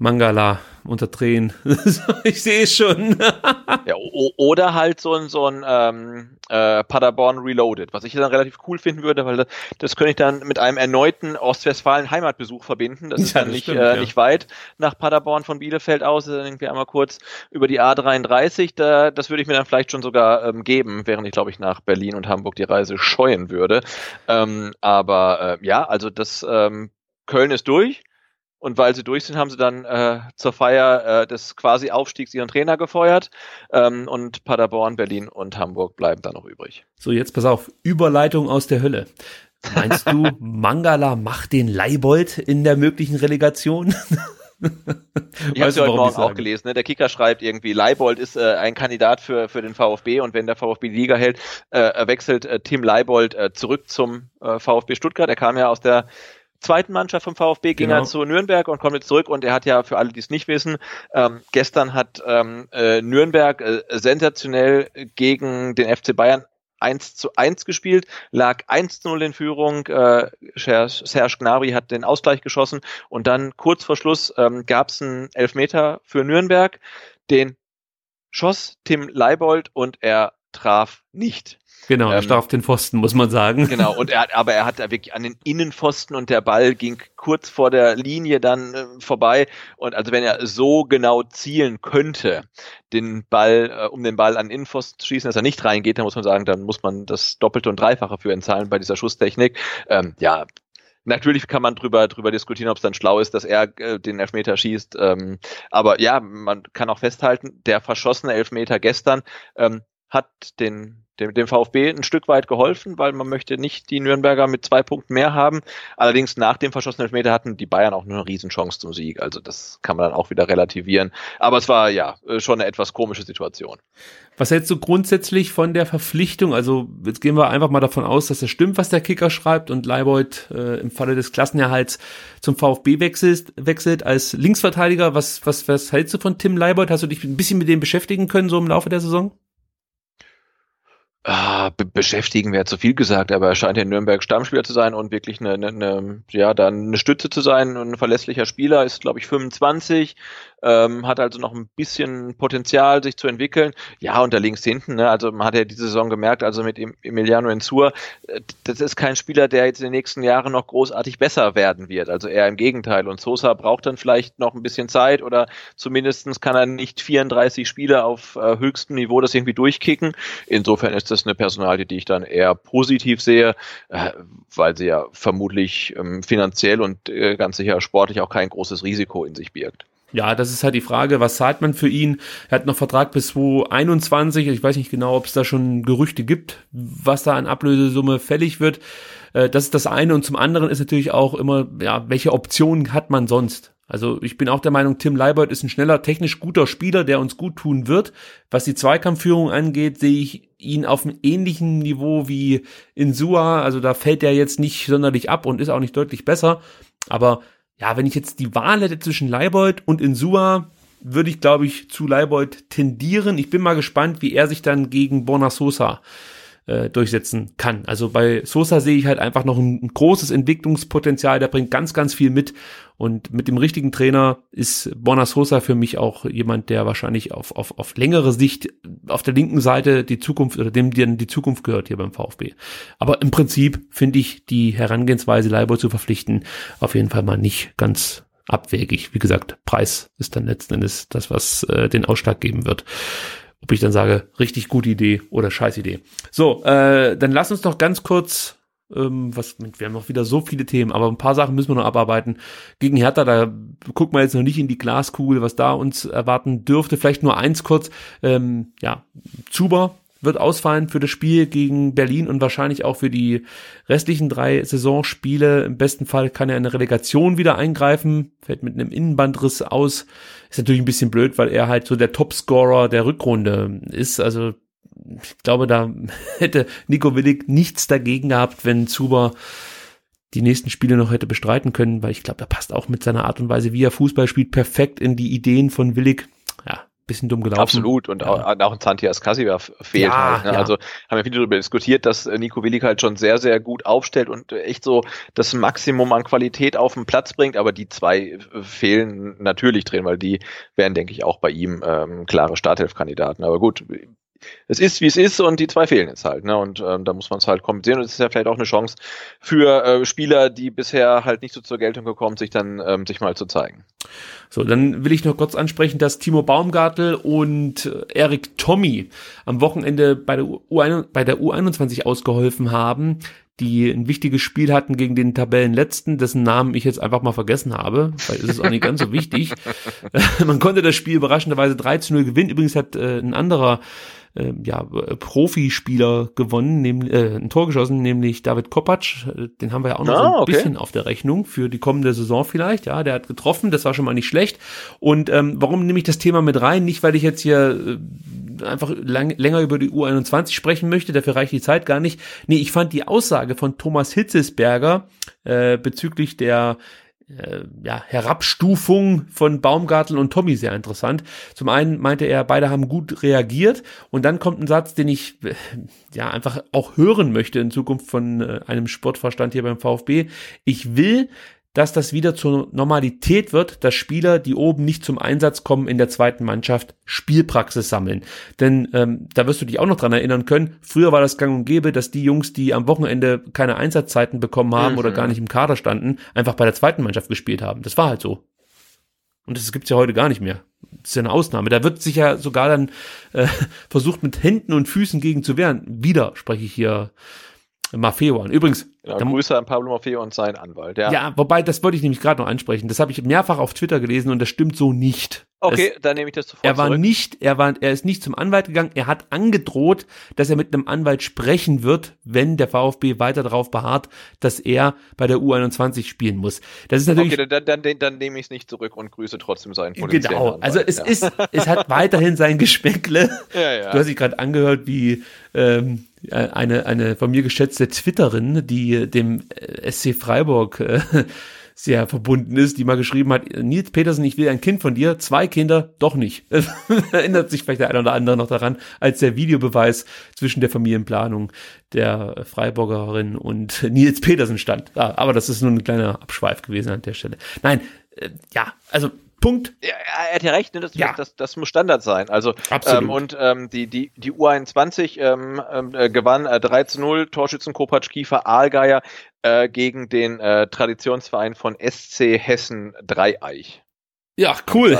Mangala unter Tränen. ich sehe es schon. ja, oder halt so ein, so ein ähm, äh, Paderborn Reloaded, was ich dann relativ cool finden würde, weil das, das könnte ich dann mit einem erneuten Ostwestfalen Heimatbesuch verbinden. Das ist ja, dann nicht, stimmt, äh, ja. nicht weit nach Paderborn von Bielefeld aus, dann irgendwie einmal kurz über die A33. Da, das würde ich mir dann vielleicht schon sogar ähm, geben, während ich, glaube ich, nach Berlin und Hamburg die Reise scheuen würde. Ähm, aber äh, ja, also das ähm, Köln ist durch. Und weil sie durch sind, haben sie dann äh, zur Feier äh, des quasi Aufstiegs ihren Trainer gefeuert. Ähm, und Paderborn, Berlin und Hamburg bleiben dann noch übrig. So, jetzt pass auf. Überleitung aus der Hölle. Meinst du, Mangala macht den Leibold in der möglichen Relegation? ich habe heute Morgen auch gelesen. Ne? Der Kicker schreibt irgendwie, Leibold ist äh, ein Kandidat für, für den VfB und wenn der VfB die Liga hält, äh, wechselt äh, Tim Leibold äh, zurück zum äh, VfB Stuttgart. Er kam ja aus der zweiten Mannschaft vom VfB ging genau. er zu Nürnberg und kommt jetzt zurück und er hat ja für alle, die es nicht wissen, ähm, gestern hat ähm, äh, Nürnberg äh, sensationell gegen den FC Bayern 1 zu 1 gespielt, lag 1 zu 0 in Führung. Äh, Serge Gnabry hat den Ausgleich geschossen und dann kurz vor Schluss ähm, gab es einen Elfmeter für Nürnberg. Den schoss Tim Leibold und er traf nicht. Genau, er ähm, auf den Pfosten, muss man sagen. Genau, und er, aber er hat da wirklich an den Innenpfosten und der Ball ging kurz vor der Linie dann äh, vorbei. Und also wenn er so genau zielen könnte, den Ball, äh, um den Ball an den Innenpfosten zu schießen, dass er nicht reingeht, dann muss man sagen, dann muss man das Doppelte und Dreifache für ihn zahlen bei dieser Schusstechnik. Ähm, ja, Natürlich kann man drüber, drüber diskutieren, ob es dann schlau ist, dass er äh, den Elfmeter schießt. Ähm, aber ja, man kann auch festhalten, der verschossene Elfmeter gestern ähm, hat den dem, dem VfB ein Stück weit geholfen, weil man möchte nicht die Nürnberger mit zwei Punkten mehr haben. Allerdings nach dem verschossenen Elfmeter hatten die Bayern auch nur eine Riesenchance zum Sieg. Also das kann man dann auch wieder relativieren. Aber es war ja schon eine etwas komische Situation. Was hältst du grundsätzlich von der Verpflichtung? Also jetzt gehen wir einfach mal davon aus, dass das stimmt, was der Kicker schreibt und Leibold äh, im Falle des Klassenerhalts zum VfB wechselt, wechselt als Linksverteidiger. Was, was, was hältst du von Tim Leibold? Hast du dich ein bisschen mit dem beschäftigen können so im Laufe der Saison? Ah, be beschäftigen wäre zu viel gesagt, aber er scheint in Nürnberg Stammspieler zu sein und wirklich eine, eine, eine ja, dann eine Stütze zu sein. Und ein verlässlicher Spieler, ist glaube ich 25, ähm, hat also noch ein bisschen Potenzial, sich zu entwickeln. Ja, und da links hinten, ne, also man hat ja diese Saison gemerkt, also mit Emiliano Enzur, äh, das ist kein Spieler, der jetzt in den nächsten Jahren noch großartig besser werden wird. Also eher im Gegenteil. Und Sosa braucht dann vielleicht noch ein bisschen Zeit oder zumindestens kann er nicht 34 Spiele auf äh, höchstem Niveau das irgendwie durchkicken. Insofern ist das eine Personalie, die ich dann eher positiv sehe, äh, weil sie ja vermutlich ähm, finanziell und äh, ganz sicher sportlich auch kein großes Risiko in sich birgt. Ja, das ist halt die Frage, was zahlt man für ihn? Er hat noch Vertrag bis 2021. Ich weiß nicht genau, ob es da schon Gerüchte gibt, was da an Ablösesumme fällig wird. Äh, das ist das eine. Und zum anderen ist natürlich auch immer, ja, welche Optionen hat man sonst? Also ich bin auch der Meinung, Tim Leibold ist ein schneller, technisch guter Spieler, der uns gut tun wird. Was die Zweikampfführung angeht, sehe ich ihn auf einem ähnlichen Niveau wie Insua. Also da fällt er jetzt nicht sonderlich ab und ist auch nicht deutlich besser. Aber ja, wenn ich jetzt die Wahl hätte zwischen Leibold und Insua, würde ich, glaube ich, zu Leibold tendieren. Ich bin mal gespannt, wie er sich dann gegen Bonasosa äh, durchsetzen kann. Also bei Sosa sehe ich halt einfach noch ein, großes Entwicklungspotenzial, der bringt ganz, ganz viel mit und mit dem richtigen Trainer ist Borna Sosa für mich auch jemand, der wahrscheinlich auf, auf, auf längere Sicht auf der linken Seite die Zukunft oder dem die, die Zukunft gehört hier beim VfB. Aber im Prinzip finde ich die Herangehensweise Leibold zu verpflichten auf jeden Fall mal nicht ganz abwegig. Wie gesagt, Preis ist dann letzten Endes das, was äh, den Ausschlag geben wird ob ich dann sage, richtig gute Idee oder scheiß Idee. So, äh, dann lass uns doch ganz kurz, ähm, was, wir haben noch wieder so viele Themen, aber ein paar Sachen müssen wir noch abarbeiten. Gegen Hertha, da gucken wir jetzt noch nicht in die Glaskugel, was da uns erwarten dürfte. Vielleicht nur eins kurz, ähm, ja, Zuber wird ausfallen für das Spiel gegen Berlin und wahrscheinlich auch für die restlichen drei Saisonspiele. Im besten Fall kann er in der Relegation wieder eingreifen, fällt mit einem Innenbandriss aus. Ist natürlich ein bisschen blöd, weil er halt so der Topscorer der Rückrunde ist. Also ich glaube, da hätte Nico Willig nichts dagegen gehabt, wenn Zuber die nächsten Spiele noch hätte bestreiten können, weil ich glaube, er passt auch mit seiner Art und Weise, wie er Fußball spielt, perfekt in die Ideen von Willig. Bisschen dumm gelaufen. Absolut. Und ja. auch, auch ein Santi Ascasiba fehlt ja, halt. Ne? Ja. Also haben wir viel darüber diskutiert, dass äh, Nico Willig halt schon sehr, sehr gut aufstellt und echt so das Maximum an Qualität auf den Platz bringt. Aber die zwei äh, fehlen natürlich drin, weil die wären, denke ich, auch bei ihm ähm, klare Starthelfkandidaten. Aber gut, es ist, wie es ist und die zwei fehlen jetzt halt. Ne? Und ähm, da muss man es halt kompensieren. Und es ist ja vielleicht auch eine Chance für äh, Spieler, die bisher halt nicht so zur Geltung gekommen, sich dann ähm, sich mal zu zeigen. So, dann will ich noch kurz ansprechen, dass Timo Baumgartel und äh, Erik Tommy am Wochenende bei der, U bei der U21 ausgeholfen haben die ein wichtiges Spiel hatten gegen den Tabellenletzten, dessen Namen ich jetzt einfach mal vergessen habe, weil es ist auch nicht ganz so wichtig. Man konnte das Spiel überraschenderweise 3 zu 0 gewinnen. Übrigens hat äh, ein anderer äh, ja, Profispieler gewonnen, nämlich äh, ein Tor geschossen, nämlich David Kopacz. Den haben wir ja auch noch ah, so ein okay. bisschen auf der Rechnung für die kommende Saison vielleicht. Ja, der hat getroffen, das war schon mal nicht schlecht. Und ähm, warum nehme ich das Thema mit rein? Nicht, weil ich jetzt hier äh, einfach lang, länger über die U21 sprechen möchte, dafür reicht die Zeit gar nicht. Nee, ich fand die Aussage von Thomas Hitzesberger äh, bezüglich der äh, ja, Herabstufung von Baumgartel und Tommy sehr interessant. Zum einen meinte er, beide haben gut reagiert und dann kommt ein Satz, den ich äh, ja einfach auch hören möchte in Zukunft von äh, einem Sportverstand hier beim VfB. Ich will, dass das wieder zur Normalität wird, dass Spieler, die oben nicht zum Einsatz kommen, in der zweiten Mannschaft Spielpraxis sammeln. Denn ähm, da wirst du dich auch noch dran erinnern können, früher war das gang und gäbe, dass die Jungs, die am Wochenende keine Einsatzzeiten bekommen haben mhm. oder gar nicht im Kader standen, einfach bei der zweiten Mannschaft gespielt haben. Das war halt so. Und das gibt's ja heute gar nicht mehr. Das ist ja eine Ausnahme. Da wird sich ja sogar dann äh, versucht, mit Händen und Füßen gegen zu wehren. Wieder spreche ich hier Maffeo an. Übrigens. Ja, Grüße an Pablo Maffeo und seinen Anwalt. Ja, ja wobei, das wollte ich nämlich gerade noch ansprechen. Das habe ich mehrfach auf Twitter gelesen und das stimmt so nicht. Okay, es, dann nehme ich das sofort Er war zurück. nicht, er war, er ist nicht zum Anwalt gegangen. Er hat angedroht, dass er mit einem Anwalt sprechen wird, wenn der VfB weiter darauf beharrt, dass er bei der U21 spielen muss. Das ist natürlich. Okay, dann, dann, dann, dann nehme ich es nicht zurück und grüße trotzdem seinen potenziellen Genau. Anwalt. Also es ja. ist, es hat weiterhin sein Geschmäckle. Ja, ja. Du hast dich gerade angehört, wie ähm, eine eine von mir geschätzte Twitterin, die dem SC Freiburg äh, sehr verbunden ist, die mal geschrieben hat, Nils Petersen, ich will ein Kind von dir, zwei Kinder, doch nicht. Erinnert sich vielleicht der eine oder andere noch daran, als der Videobeweis zwischen der Familienplanung der Freiburgerin und Nils Petersen stand. Ah, aber das ist nur ein kleiner Abschweif gewesen an der Stelle. Nein, äh, ja, also Punkt. Ja, er hat ja recht, ne? das, ja. das, das muss Standard sein. Also Absolut. Ähm, und ähm, die, die, die U21 ähm, äh, gewann äh, 3 zu 0, Torschützen Kopacz Kiefer Aalgeier äh, gegen den äh, Traditionsverein von SC Hessen Dreieich. Ja, cool.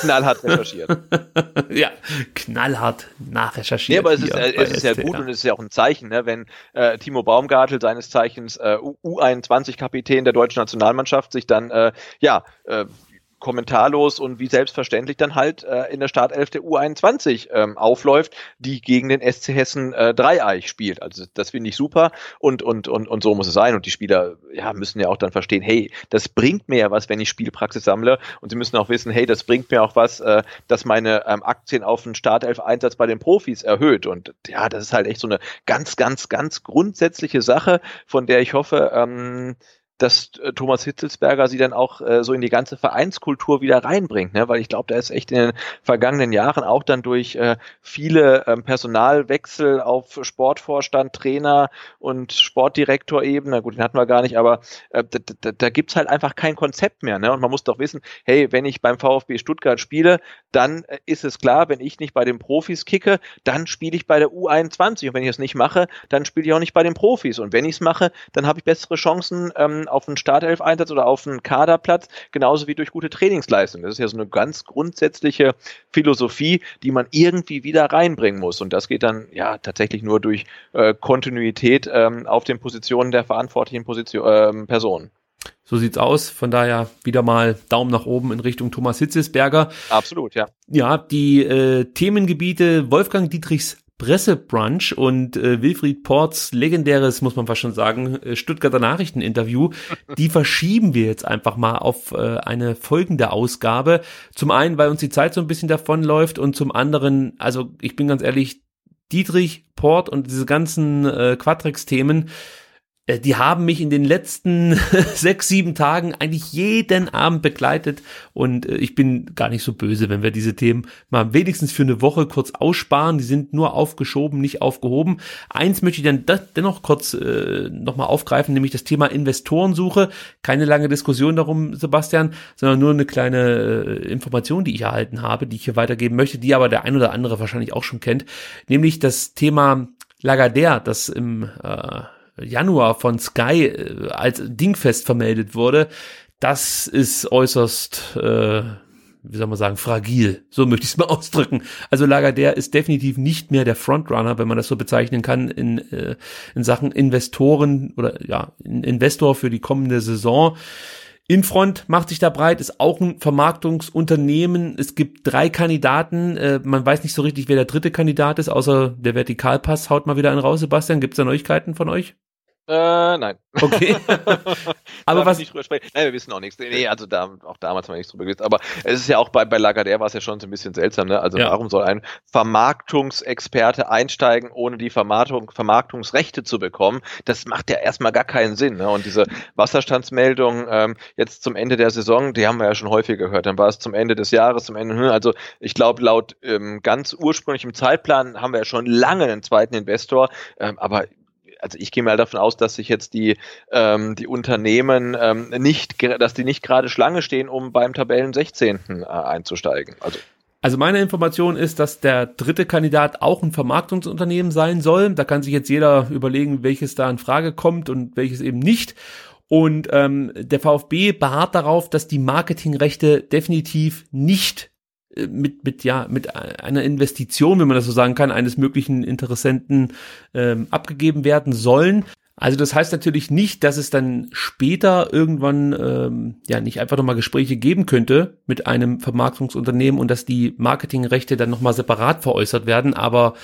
Knallhart recherchiert. ja, knallhart nachrecherchiert. Nee, aber es ist, es ist ja gut und es ist ja auch ein Zeichen, ne, wenn äh, Timo Baumgartel, seines Zeichens äh, U21-Kapitän der deutschen Nationalmannschaft, sich dann äh, ja äh, kommentarlos und wie selbstverständlich dann halt äh, in der Startelf der U21 ähm, aufläuft, die gegen den SC Hessen äh, Dreieich spielt. Also das finde ich super und, und, und, und so muss es sein. Und die Spieler ja, müssen ja auch dann verstehen, hey, das bringt mir ja was, wenn ich Spielpraxis sammle. Und sie müssen auch wissen, hey, das bringt mir auch was, äh, dass meine ähm, Aktien auf den Startelf-Einsatz bei den Profis erhöht. Und ja, das ist halt echt so eine ganz, ganz, ganz grundsätzliche Sache, von der ich hoffe, ähm, dass äh, Thomas Hitzelsberger sie dann auch äh, so in die ganze Vereinskultur wieder reinbringt, ne? weil ich glaube, da ist echt in den vergangenen Jahren auch dann durch äh, viele ähm, Personalwechsel auf Sportvorstand, Trainer und Sportdirektor-Ebene, gut, den hatten wir gar nicht, aber äh, da, da, da gibt's halt einfach kein Konzept mehr. Ne? Und man muss doch wissen, hey, wenn ich beim VfB Stuttgart spiele, dann äh, ist es klar, wenn ich nicht bei den Profis kicke, dann spiele ich bei der U21 und wenn ich es nicht mache, dann spiele ich auch nicht bei den Profis und wenn ich es mache, dann habe ich bessere Chancen, ähm, auf einen Startelf-Einsatz oder auf einen Kaderplatz, genauso wie durch gute Trainingsleistung. Das ist ja so eine ganz grundsätzliche Philosophie, die man irgendwie wieder reinbringen muss. Und das geht dann ja tatsächlich nur durch äh, Kontinuität ähm, auf den Positionen der verantwortlichen Position, äh, Personen. So sieht's aus. Von daher wieder mal Daumen nach oben in Richtung Thomas Hitzesberger. Absolut, ja. Ja, die äh, Themengebiete Wolfgang Dietrichs Pressebrunch und äh, Wilfried Ports legendäres, muss man fast schon sagen, äh, Stuttgarter Nachrichteninterview, die verschieben wir jetzt einfach mal auf äh, eine folgende Ausgabe. Zum einen, weil uns die Zeit so ein bisschen davonläuft und zum anderen, also ich bin ganz ehrlich, Dietrich, Port und diese ganzen äh, Quadrex-Themen, äh, die haben mich in den letzten sechs, sieben Tagen eigentlich jeden Abend begleitet und äh, ich bin gar nicht so böse, wenn wir diese Themen mal wenigstens für eine Woche kurz aussparen. Die sind nur aufgeschoben, nicht aufgehoben. Eins möchte ich dann dennoch kurz äh, nochmal aufgreifen, nämlich das Thema Investorensuche. Keine lange Diskussion darum, Sebastian, sondern nur eine kleine äh, Information, die ich erhalten habe, die ich hier weitergeben möchte, die aber der ein oder andere wahrscheinlich auch schon kennt, nämlich das Thema Lagardère, das im äh, Januar von Sky äh, als dingfest vermeldet wurde, das ist äußerst, äh, wie soll man sagen, fragil. So möchte ich es mal ausdrücken. Also Lagardère ist definitiv nicht mehr der Frontrunner, wenn man das so bezeichnen kann, in, äh, in Sachen Investoren oder ja, Investor für die kommende Saison. Infront macht sich da breit, ist auch ein Vermarktungsunternehmen. Es gibt drei Kandidaten. Äh, man weiß nicht so richtig, wer der dritte Kandidat ist, außer der Vertikalpass haut mal wieder einen raus. Sebastian, gibt's da Neuigkeiten von euch? Äh, nein. Okay. aber was nicht drüber sprechen. Nein, wir wissen auch nichts. Nee, also da auch damals haben wir nichts drüber gewusst. Aber es ist ja auch bei bei Lagardère war es ja schon so ein bisschen seltsam. Ne? Also ja. warum soll ein Vermarktungsexperte einsteigen, ohne die Vermarktung, Vermarktungsrechte zu bekommen? Das macht ja erstmal gar keinen Sinn. Ne? Und diese Wasserstandsmeldung ähm, jetzt zum Ende der Saison, die haben wir ja schon häufig gehört. Dann war es zum Ende des Jahres, zum Ende. Hm, also ich glaube laut ähm, ganz ursprünglichem Zeitplan haben wir ja schon lange einen zweiten Investor. Ähm, aber also ich gehe mal davon aus, dass sich jetzt die, ähm, die Unternehmen ähm, nicht, dass die nicht gerade Schlange stehen, um beim Tabellen 16. Äh, einzusteigen. Also. Also meine Information ist, dass der dritte Kandidat auch ein Vermarktungsunternehmen sein soll. Da kann sich jetzt jeder überlegen, welches da in Frage kommt und welches eben nicht. Und ähm, der VfB beharrt darauf, dass die Marketingrechte definitiv nicht mit, mit, ja, mit einer Investition, wenn man das so sagen kann, eines möglichen Interessenten ähm, abgegeben werden sollen. Also das heißt natürlich nicht, dass es dann später irgendwann ähm, ja nicht einfach nochmal Gespräche geben könnte mit einem Vermarktungsunternehmen und dass die Marketingrechte dann nochmal separat veräußert werden. Aber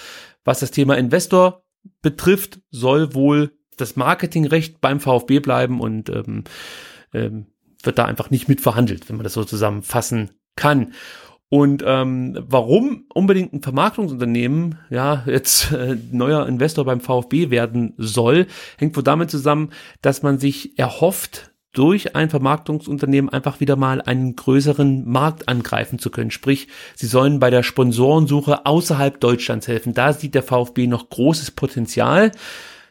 was das Thema Investor betrifft, soll wohl das Marketingrecht beim VfB bleiben und ähm, ähm, wird da einfach nicht mit verhandelt, wenn man das so zusammenfassen kann. Und ähm, warum unbedingt ein Vermarktungsunternehmen ja jetzt äh, neuer Investor beim VfB werden soll, hängt wohl damit zusammen, dass man sich erhofft, durch ein Vermarktungsunternehmen einfach wieder mal einen größeren Markt angreifen zu können. Sprich, sie sollen bei der Sponsorensuche außerhalb Deutschlands helfen. Da sieht der VfB noch großes Potenzial.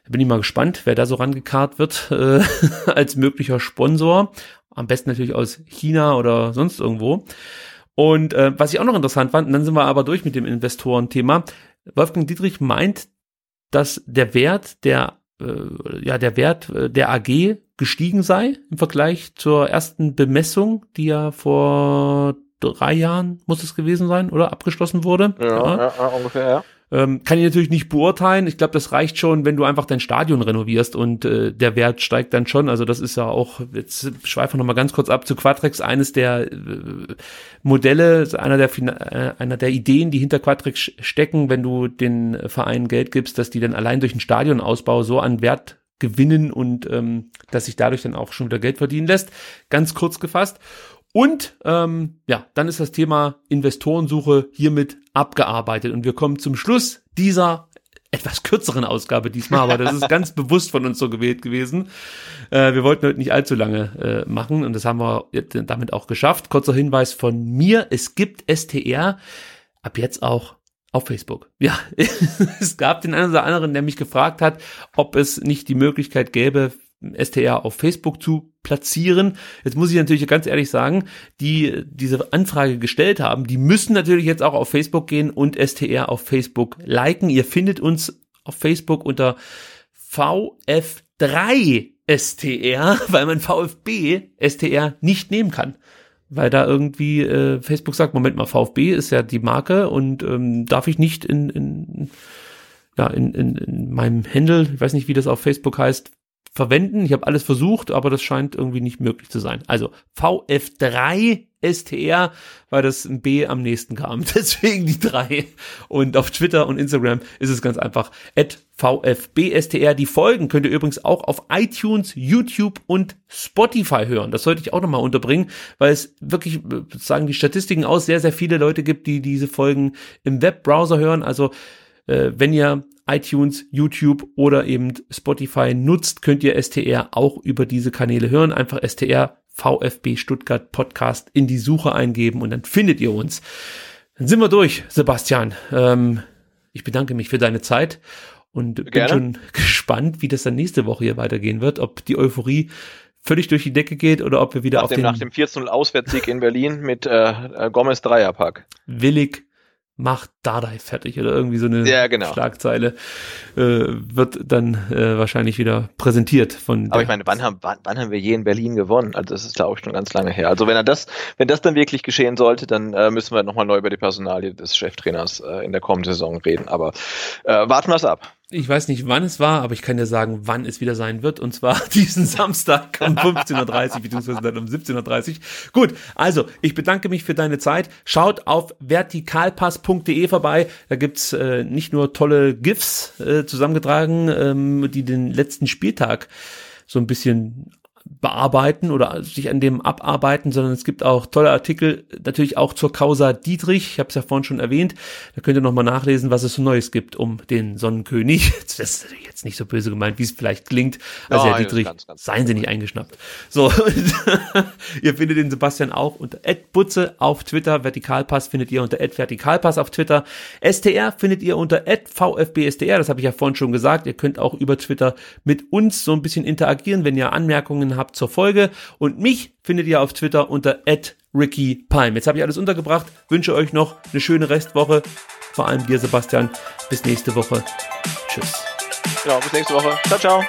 Bin ich mal gespannt, wer da so rangekarrt wird äh, als möglicher Sponsor. Am besten natürlich aus China oder sonst irgendwo. Und äh, was ich auch noch interessant fand, und dann sind wir aber durch mit dem Investorenthema. Wolfgang Dietrich meint, dass der Wert der äh, ja der Wert äh, der AG gestiegen sei im Vergleich zur ersten Bemessung, die ja vor drei Jahren muss es gewesen sein oder abgeschlossen wurde. Ja, ja. ja ungefähr. Ja. Ähm, kann ich natürlich nicht beurteilen. Ich glaube, das reicht schon, wenn du einfach dein Stadion renovierst und äh, der Wert steigt dann schon. Also das ist ja auch, jetzt schweifen wir nochmal ganz kurz ab zu Quadrex, eines der äh, Modelle, einer der, äh, einer der Ideen, die hinter Quadrex stecken, wenn du den Vereinen Geld gibst, dass die dann allein durch den Stadionausbau so an Wert gewinnen und ähm, dass sich dadurch dann auch schon wieder Geld verdienen lässt. Ganz kurz gefasst. Und ähm, ja, dann ist das Thema Investorensuche hiermit abgearbeitet. Und wir kommen zum Schluss dieser etwas kürzeren Ausgabe diesmal, aber das ist ganz bewusst von uns so gewählt gewesen. Äh, wir wollten heute nicht allzu lange äh, machen und das haben wir damit auch geschafft. Kurzer Hinweis von mir, es gibt STR ab jetzt auch auf Facebook. Ja, es gab den einen oder anderen, der mich gefragt hat, ob es nicht die Möglichkeit gäbe, STR auf Facebook zu platzieren. Jetzt muss ich natürlich ganz ehrlich sagen, die diese Anfrage gestellt haben, die müssen natürlich jetzt auch auf Facebook gehen und STR auf Facebook liken. Ihr findet uns auf Facebook unter VF3 STR, weil man VfB STR nicht nehmen kann. Weil da irgendwie äh, Facebook sagt, Moment mal, VfB ist ja die Marke und ähm, darf ich nicht in, in ja, in, in, in meinem Handle, ich weiß nicht, wie das auf Facebook heißt, verwenden. Ich habe alles versucht, aber das scheint irgendwie nicht möglich zu sein. Also VF3 STR, weil das ein B am nächsten kam. Deswegen die drei. Und auf Twitter und Instagram ist es ganz einfach. At VFBSTR. Die Folgen könnt ihr übrigens auch auf iTunes, YouTube und Spotify hören. Das sollte ich auch nochmal unterbringen, weil es wirklich, sagen die Statistiken aus, sehr, sehr viele Leute gibt, die diese Folgen im Webbrowser hören. Also äh, wenn ihr iTunes, YouTube oder eben Spotify nutzt, könnt ihr STR auch über diese Kanäle hören. Einfach STR VfB Stuttgart Podcast in die Suche eingeben und dann findet ihr uns. Dann sind wir durch, Sebastian. Ähm, ich bedanke mich für deine Zeit und Gerne. bin schon gespannt, wie das dann nächste Woche hier weitergehen wird, ob die Euphorie völlig durch die Decke geht oder ob wir wieder nach auf dem, den nach dem 4-0 Auswärtssieg in Berlin mit äh, Gomez Dreierpack willig macht Dardai fertig oder irgendwie so eine ja, genau. Schlagzeile äh, wird dann äh, wahrscheinlich wieder präsentiert von. Aber ich meine, wann haben, wann, wann haben wir je in Berlin gewonnen? Also das ist glaube ich schon ganz lange her. Also wenn er das, wenn das dann wirklich geschehen sollte, dann äh, müssen wir nochmal neu über die Personalie des Cheftrainers äh, in der kommenden Saison reden. Aber äh, warten wir es ab. Ich weiß nicht, wann es war, aber ich kann dir sagen, wann es wieder sein wird. Und zwar diesen Samstag um 15.30 Uhr, beziehungsweise dann um 17.30 Uhr. Gut, also ich bedanke mich für deine Zeit. Schaut auf vertikalpass.de vorbei. Da gibt's äh, nicht nur tolle GIFs äh, zusammengetragen, ähm, die den letzten Spieltag so ein bisschen bearbeiten oder sich an dem abarbeiten, sondern es gibt auch tolle Artikel, natürlich auch zur Causa Dietrich. Ich habe es ja vorhin schon erwähnt. Da könnt ihr nochmal nachlesen, was es so Neues gibt um den Sonnenkönig. Das ist jetzt nicht so böse gemeint, wie es vielleicht klingt. Also ja, Herr Dietrich, ganz, ganz seien Sie nicht eingeschnappt. So, ihr findet den Sebastian auch unter Butze auf Twitter. Vertikalpass findet ihr unter Vertikalpass auf Twitter. STR findet ihr unter VfBSTR. Das habe ich ja vorhin schon gesagt. Ihr könnt auch über Twitter mit uns so ein bisschen interagieren, wenn ihr Anmerkungen habt zur Folge. Und mich findet ihr auf Twitter unter Ricky Palm. Jetzt habe ich alles untergebracht. Wünsche euch noch eine schöne Restwoche. Vor allem dir, Sebastian. Bis nächste Woche. Tschüss. Genau, bis nächste Woche. Ciao, ciao.